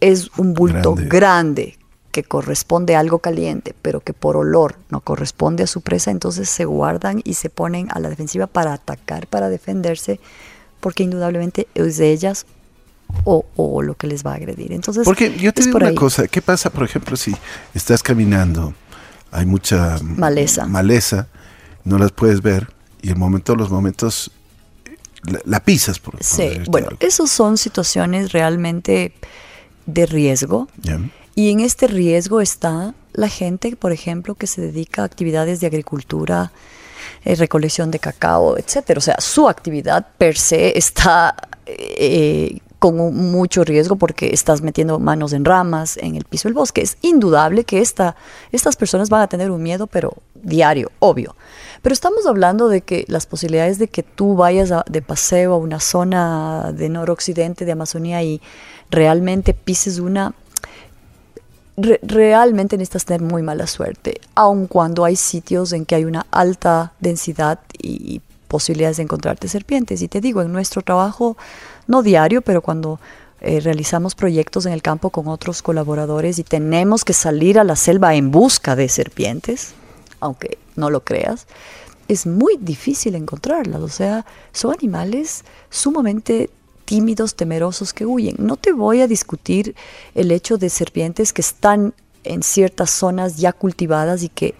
S3: es un bulto grande. que corresponde a algo caliente, pero que por olor no corresponde a su presa, entonces se guardan y se ponen a la defensiva para atacar, para defenderse, porque indudablemente es de ellas o, lo que les va a agredir. Entonces,
S2: porque yo te digo una cosa, ¿qué pasa, por ejemplo, si estás caminando, hay mucha
S3: maleza,
S2: maleza no las puedes ver y en momento, los momentos la, pisas, por
S3: Sí, bueno, esas son situaciones realmente de riesgo Y en este riesgo está la gente, por ejemplo, que se dedica a actividades de agricultura, eh, recolección de cacao, etcétera. O sea, su actividad per se está eh, con mucho riesgo porque estás metiendo manos en ramas, en el piso del bosque. Es indudable que esta, estas personas van a tener un miedo, pero diario, obvio. Pero estamos hablando de que las posibilidades de que tú vayas de paseo a una zona de noroccidente de Amazonía y realmente pises una realmente necesitas tener muy mala suerte, aun cuando hay sitios en que hay una alta densidad y posibilidades de encontrarte serpientes. Y te digo, en nuestro trabajo, no diario, pero cuando eh, realizamos proyectos en el campo con otros colaboradores y tenemos que salir a la selva en busca de serpientes, aunque no lo creas, es muy difícil encontrarlas. O sea, son animales sumamente tímidos, temerosos que huyen. No te voy a discutir el hecho de serpientes que están en ciertas zonas ya cultivadas y que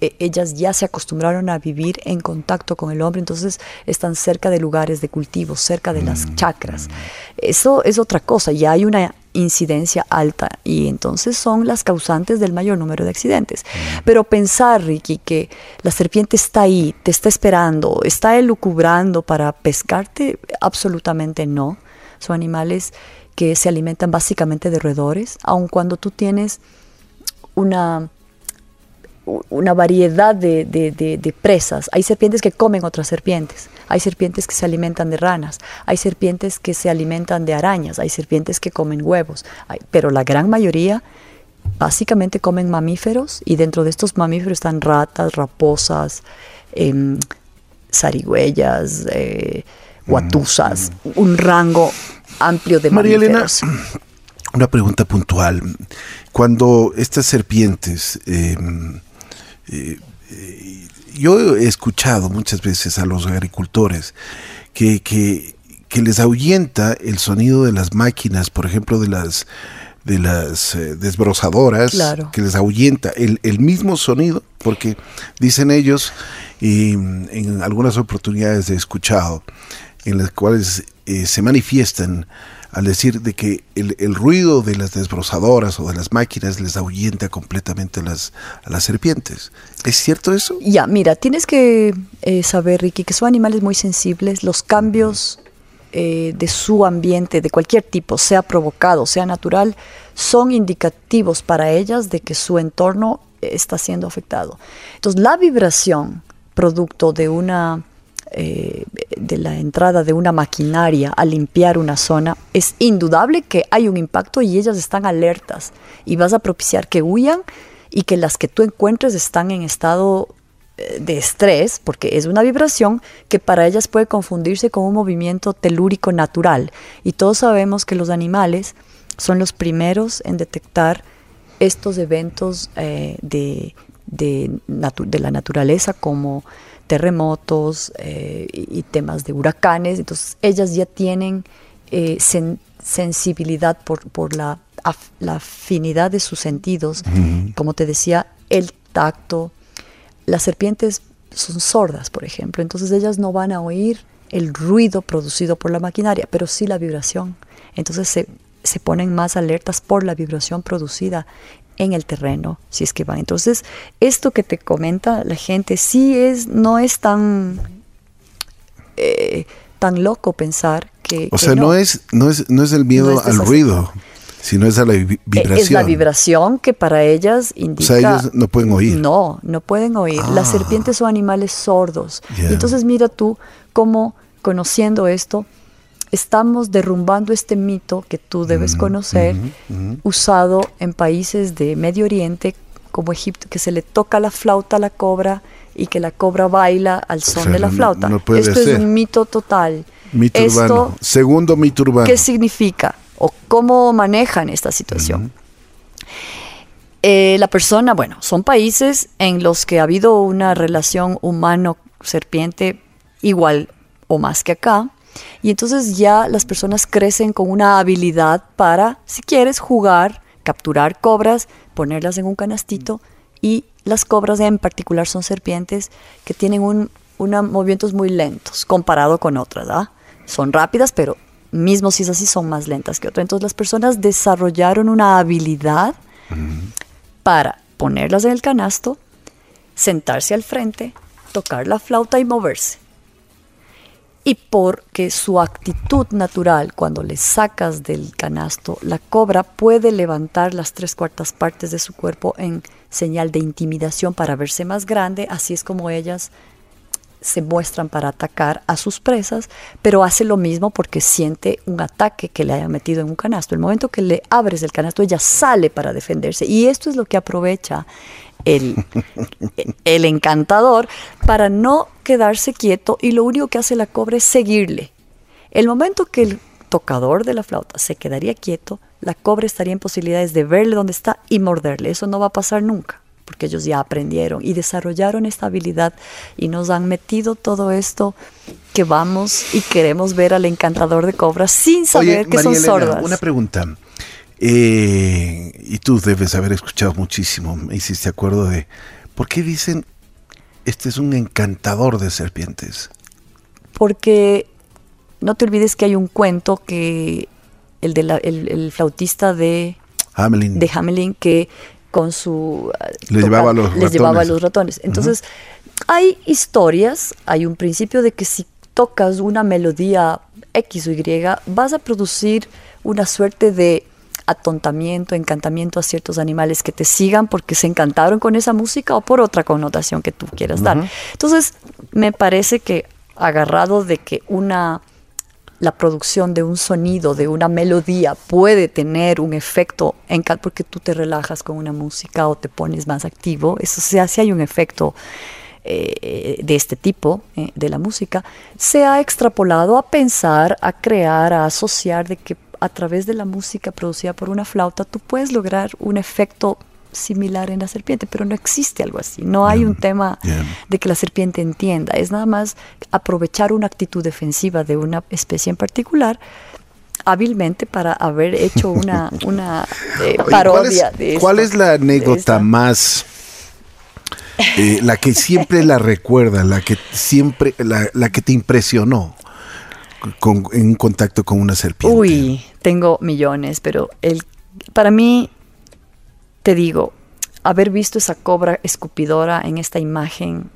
S3: e, ellas ya se acostumbraron a vivir en contacto con el hombre, entonces están cerca de lugares de cultivo, cerca de las mm. chacras. Eso es otra cosa, ya hay una incidencia alta y entonces son las causantes del mayor número de accidentes. Pero pensar, Ricky, que la serpiente está ahí, te está esperando, está elucubrando para pescarte, absolutamente no. Son animales que se alimentan básicamente de roedores, aun cuando tú tienes una una variedad de, presas. Hay serpientes que comen otras serpientes, hay serpientes que se alimentan de ranas, hay serpientes que se alimentan de arañas, hay serpientes que comen huevos, pero la gran mayoría básicamente comen mamíferos y dentro de estos mamíferos están ratas, raposas, eh, zarigüeyas, eh, guatusas, mm, mm. un rango amplio de
S2: María mamíferos. Elena, una pregunta puntual. Cuando estas serpientes em, eh, eh, yo he escuchado muchas veces a los agricultores que, que, les ahuyenta el sonido de las máquinas, por ejemplo, de las de las eh, desbrozadoras, que les ahuyenta el, el, mismo sonido, porque dicen ellos, y en algunas oportunidades he escuchado, en las cuales se manifiestan al decir de que el, ruido de las desbrozadoras o de las máquinas les ahuyenta completamente a las, las serpientes. ¿Es cierto eso?
S3: Ya, mira, tienes que eh, saber, Ricky, que son animales muy sensibles. Los cambios eh, de su ambiente, de cualquier tipo, sea provocado, sea natural, son indicativos para ellas de que su entorno está siendo afectado. Entonces, la vibración producto de una eh, de la entrada de una maquinaria a limpiar una zona, es indudable que hay un impacto y ellas están alertas y vas a propiciar que huyan y que las que tú encuentres están en estado eh, de estrés, porque es una vibración que para ellas puede confundirse con un movimiento telúrico natural. Y todos sabemos que los animales son los primeros en detectar estos eventos eh, de, de, de, la naturaleza como terremotos eh, y, temas de huracanes. Entonces ellas ya tienen eh, sensibilidad por, por la, la, afinidad de sus sentidos. Como te decía, el tacto. Las serpientes son sordas, por ejemplo. Entonces ellas no van a oír el ruido producido por la maquinaria, pero sí la vibración. Entonces se, se ponen más alertas por la vibración producida en el terreno, si es que van. Entonces, esto que te comenta la gente sí es, no es tan, eh, tan loco pensar que...
S2: O sea, no. es, no, es, no es el miedo al ruido, sino es a la vibración.
S3: Es la vibración que para ellas indica...
S2: O sea, ellos no pueden oír.
S3: No, no pueden oír. Las ah. serpientes son animales sordos. entonces mira tú cómo conociendo esto, estamos derrumbando este mito que tú debes conocer, usado en países de Medio Oriente como Egipto, que se le toca la flauta a la cobra y que la cobra baila al son de la flauta. Esto es un mito total.
S2: Mito urbano. Segundo mito urbano.
S3: ¿Qué significa? ¿O cómo manejan esta situación? Eh, la persona, bueno, son países en los que ha habido una relación humano-serpiente igual o más que acá. Y entonces ya las personas crecen con una habilidad para, si quieres, jugar, capturar cobras, ponerlas en un canastito y las cobras en particular son serpientes que tienen un, movimientos muy lentos comparado con otras. Son rápidas, pero mismo si es así, son más lentas que otras. Entonces las personas desarrollaron una habilidad para ponerlas en el canasto, sentarse al frente, tocar la flauta y moverse. Y porque su actitud natural, cuando le sacas del canasto, la cobra puede levantar las tres cuartas partes de su cuerpo en señal de intimidación para verse más grande, así es como ellas se muestran para atacar a sus presas, pero hace lo mismo porque siente un ataque que le haya metido en un canasto. El momento que le abres el canasto, ella sale para defenderse. Y esto es lo que aprovecha el, el encantador para no quedarse quieto y lo único que hace la cobra es seguirle. El momento que el tocador de la flauta se quedaría quieto, la cobra estaría en posibilidades de verle dónde está y morderle. Eso no va a pasar nunca porque ellos ya aprendieron y desarrollaron esta habilidad y nos han metido todo esto que vamos y queremos ver al encantador de cobras sin saber que son sordas.
S2: Una pregunta. Eh, y tú debes haber escuchado muchísimo, me hiciste acuerdo de, ¿por qué dicen, este es un encantador de serpientes?
S3: Porque no te olvides que hay un cuento que el, de el, flautista de
S2: Hamelin.
S3: de Hamelin que con su...
S2: Les, llevaba, los
S3: les llevaba los ratones. Entonces, hay historias, hay un principio de que si tocas una melodía X o Y, vas a producir una suerte de atontamiento, encantamiento a ciertos animales que te sigan porque se encantaron con esa música o por otra connotación que tú quieras dar. Entonces, me parece que agarrado de que una la producción de un sonido, de una melodía, puede tener un efecto en porque tú te relajas con una música o te pones más activo. Eso se hace, hay un efecto eh, de este tipo eh, de la música, se ha extrapolado a pensar, a crear, a asociar de que a través de la música producida por una flauta tú puedes lograr un efecto similar en la serpiente, pero no existe algo así. No hay un mm, tema de que la serpiente entienda. Es nada más aprovechar una actitud defensiva de una especie en particular hábilmente para haber hecho una, una eh, parodia
S2: ¿cuál es, ¿Cuál es la anécdota más... Eh, la que siempre la recuerda, la que siempre, la, que te impresionó con, en contacto con una serpiente?
S3: Uy, tengo millones, pero el, para mí te digo, haber visto esa cobra escupidora en esta imagen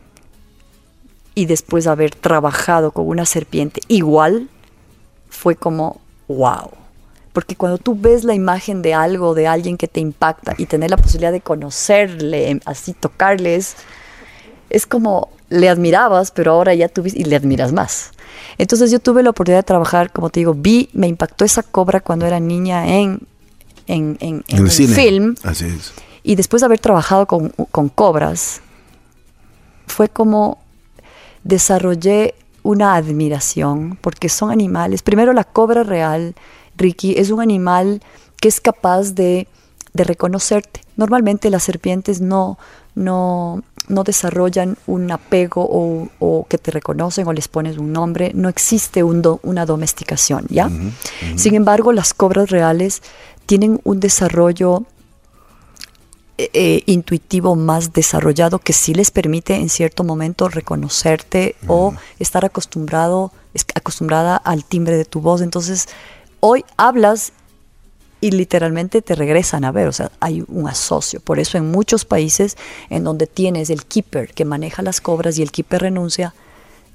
S3: y después haber trabajado con una serpiente igual, fue como, wow. Porque cuando tú ves la imagen de algo, de alguien que te impacta y tener la posibilidad de conocerle, así tocarles, es como le admirabas, pero ahora ya tú y le admiras más. Entonces yo tuve la oportunidad de trabajar, como te digo, vi, me impactó esa cobra cuando era niña en en, en, el film.
S2: Así es.
S3: Y después de haber trabajado con, con cobras, fue como desarrollé una admiración, porque son animales. Primero, la cobra real, Ricky, es un animal que es capaz de, de reconocerte. Normalmente las serpientes no, no, no desarrollan un apego o, que te reconocen o les pones un nombre, no existe una domesticación, ¿ya? Sin embargo, las cobras reales tienen un desarrollo eh, eh, intuitivo más desarrollado que sí les permite en cierto momento reconocerte o estar acostumbrado, acostumbrada al timbre de tu voz. Entonces, hoy hablas y literalmente te regresan a ver, o sea, hay un asocio. Por eso en muchos países en donde tienes el keeper que maneja las cobras y el keeper renuncia,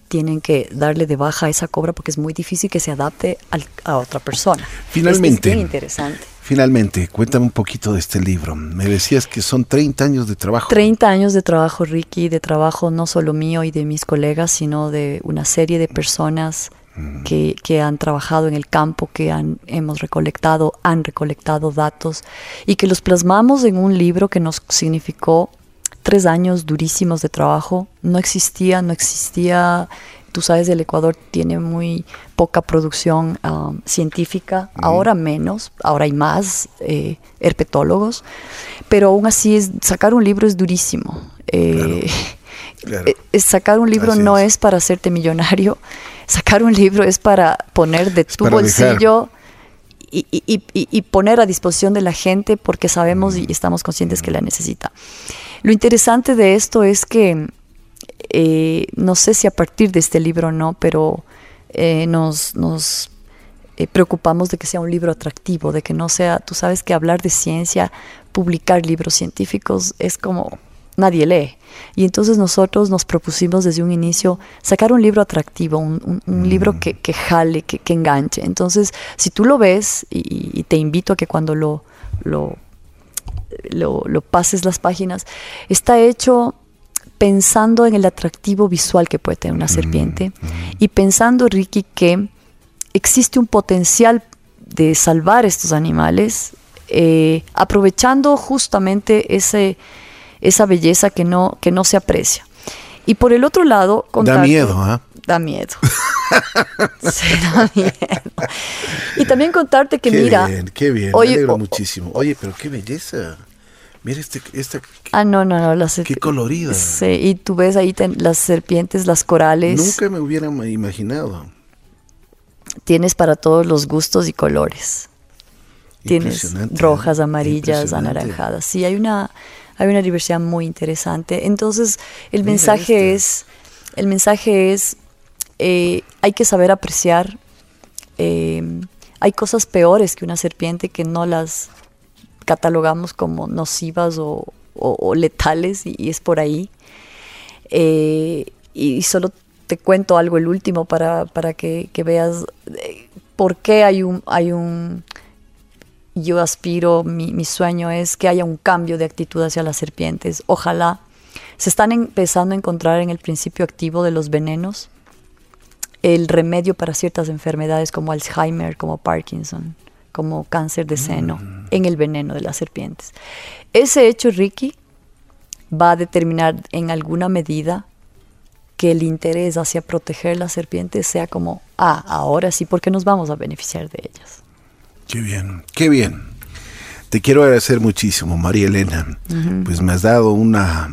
S3: tienen que darle de baja a esa cobra porque es muy difícil que se adapte a otra persona.
S2: Finalmente.
S3: Es, interesante.
S2: Finalmente, cuéntame un poquito de este libro. Me decías que son 30 años de trabajo.
S3: 30 años de trabajo, Ricky, de trabajo no solo mío y de mis colegas, sino de una serie de personas. Que, que, han trabajado en el campo, que han, hemos recolectado, han recolectado datos y que los plasmamos en un libro que nos significó tres años durísimos de trabajo. No existía, no existía tú sabes, el Ecuador tiene muy poca producción um, científica, ahora menos, ahora hay más eh, herpetólogos, pero aún así es, sacar un libro es durísimo. Eh, eh, sacar un libro no es. para hacerte millonario, sacar un libro es para poner de tu bolsillo. Y, poner a disposición de la gente porque sabemos y mm. estamos conscientes que la necesita. Lo interesante de esto es que eh, no sé si a partir de este libro o no, pero eh, nos, nos eh, preocupamos de que sea un libro atractivo, de que no sea, tú sabes que hablar de ciencia, publicar libros científicos es como nadie lee. Y entonces nosotros nos propusimos desde un inicio sacar un libro atractivo, un, libro mm. que, jale, que, enganche. Entonces, si tú lo ves, y, te invito a que cuando lo, lo, lo, pases las páginas, está hecho pensando en el atractivo visual que puede tener una mm, serpiente mm. y pensando, Ricky, que existe un potencial de salvar estos animales, eh, aprovechando justamente ese, esa belleza que no, que no se aprecia. Y por el otro lado...
S2: da miedo, ¿ah?
S3: Da miedo. sí, da miedo. Y también contarte que
S2: qué
S3: mira...
S2: Bien, qué bien, me alegro muchísimo. Oye, pero qué belleza. Mira este, esta...
S3: Ah, no, no, no. Las,
S2: qué colorida.
S3: Sí, y tú ves ahí las serpientes, las corales.
S2: Nunca me hubiera imaginado
S3: tienes para todos los gustos y colores. Tienes rojas, amarillas, anaranjadas. Sí, hay una, hay una diversidad muy interesante. Entonces, el mensaje es, el mensaje es, eh, hay que saber apreciar. Eh, hay cosas peores que una serpiente que no las catalogamos como nocivas o, letales y, es por ahí. Eh, y solo te cuento algo, el último, para, para que, veas eh, por qué hay un, hay un yo aspiro, mi, mi, sueño es que haya un cambio de actitud hacia las serpientes. Ojalá. Se están empezando a encontrar en el principio activo de los venenos el remedio para ciertas enfermedades como Alzheimer, como Parkinson, como cáncer de seno, mm. en el veneno de las serpientes. Ese hecho, Ricky, va a determinar en alguna medida que el interés hacia proteger las serpientes sea como, ah, ahora sí, porque nos vamos a beneficiar de ellas.
S2: Qué bien, qué bien. Te quiero agradecer muchísimo, María Elena. Pues me has dado una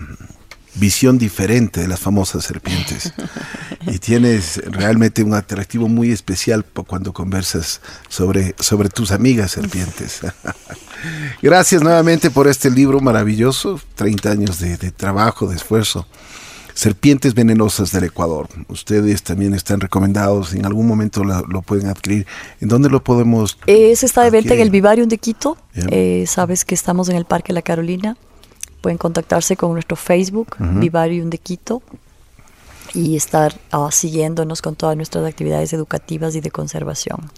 S2: visión diferente de las famosas serpientes. y tienes realmente un atractivo muy especial cuando conversas sobre, sobre tus amigas serpientes. Gracias nuevamente por este libro maravilloso, 30 años de trabajo, de esfuerzo. Serpientes Venenosas del Ecuador. Ustedes también están recomendados, en algún momento lo, pueden adquirir. ¿En dónde lo podemos?
S3: Es está de venta en el Vivarium de Quito. Eh, sabes que estamos en el Parque La Carolina. Pueden contactarse con nuestro Facebook, Vivarium de Quito, y estar ah, siguiéndonos con todas nuestras actividades educativas y de conservación.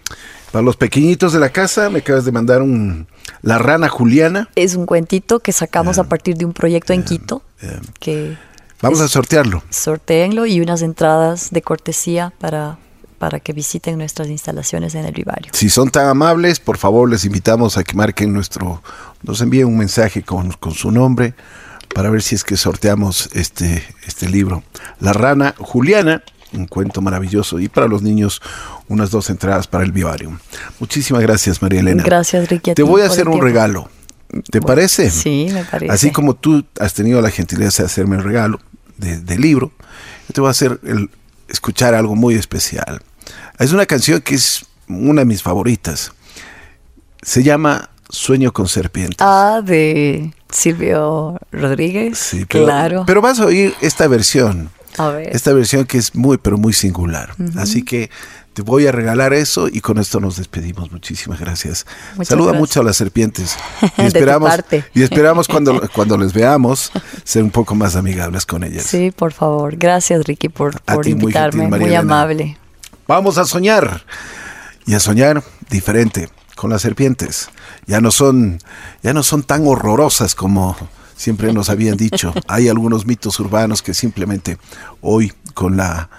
S2: Para los pequeñitos de la casa, me acabas de mandar un La Rana Juliana.
S3: Es un cuentito que sacamos a partir de un proyecto en Quito, que
S2: Vamos a sortearlo.
S3: Sorteenlo y unas entradas de cortesía para, para que visiten nuestras instalaciones en el vivario.
S2: Si son tan amables, por favor les invitamos a que marquen nuestro, nos envíen un mensaje con, con su nombre para ver si es que sorteamos este, este libro. La rana Juliana, un cuento maravilloso y para los niños unas dos entradas para el vivario. Muchísimas gracias María Elena.
S3: Gracias Ricky.
S2: Te voy a hacer un regalo. ¿Te parece?
S3: Sí, me parece.
S2: Así como tú has tenido la gentileza de hacerme el regalo, de, libro, yo te voy a hacer el, escuchar algo muy especial. Es una canción que es una de mis favoritas. Se llama Sueño con Serpientes.
S3: Ah, de Silvio Rodríguez. Sí, claro.
S2: Pero vas a oír esta versión. A ver. Esta versión que es muy, pero muy singular. Así que te voy a regalar eso y con esto nos despedimos. Muchísimas gracias. Saluda mucho a las serpientes. Y esperamos, y esperamos cuando, cuando les veamos ser un poco más amigables con ellas.
S3: Sí, por favor. Gracias, Ricky, por, por invitarme. Muy, amable.
S2: Vamos a soñar. Y a soñar diferente con las serpientes. Ya no son, ya no son tan horrorosas como siempre nos habían dicho. Hay algunos mitos urbanos que simplemente hoy con la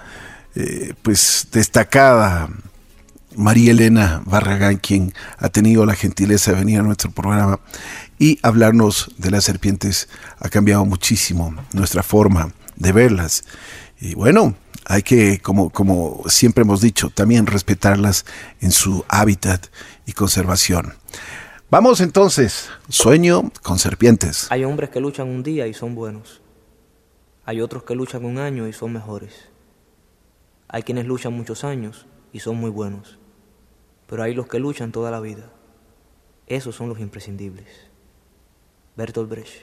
S2: eh, pues destacada María Elena Barragán, quien ha tenido la gentileza de venir a nuestro programa y hablarnos de las serpientes, ha cambiado muchísimo nuestra forma de verlas. Y bueno, hay que, como, como siempre hemos dicho, también respetarlas en su hábitat y conservación. Vamos entonces, sueño con serpientes.
S4: Hay hombres que luchan un día y son buenos. Hay otros que luchan un año y son mejores. Hay quienes luchan muchos años y son muy buenos, pero hay los que luchan toda la vida. Esos son los imprescindibles. Bertolt Brecht.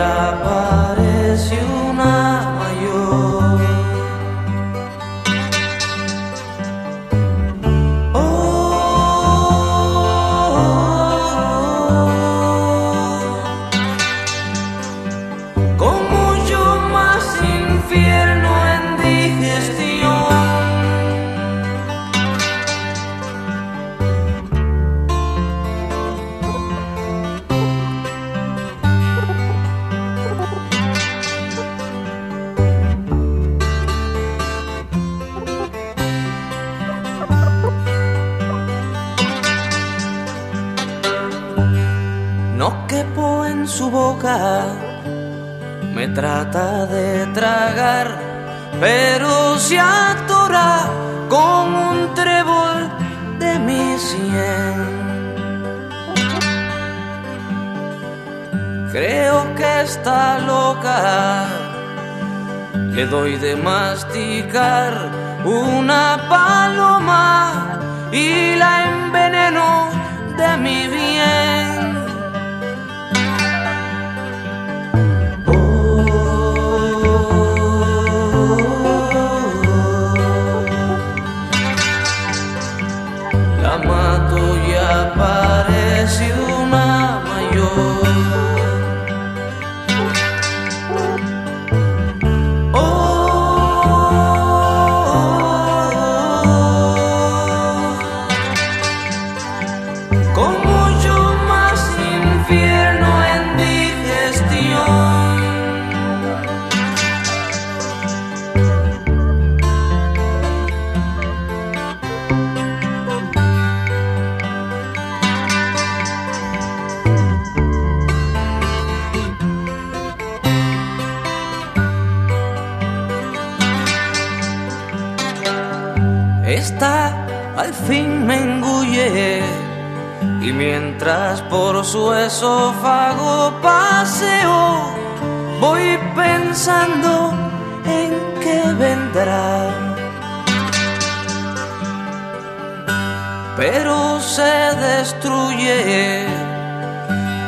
S4: Mato Esta al fin me engulle y mientras por su esófago paseo voy pensando en qué vendrá. Pero se destruye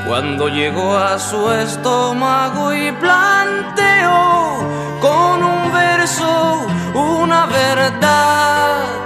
S4: cuando llegó a su estómago y planteó con un verso una verdad.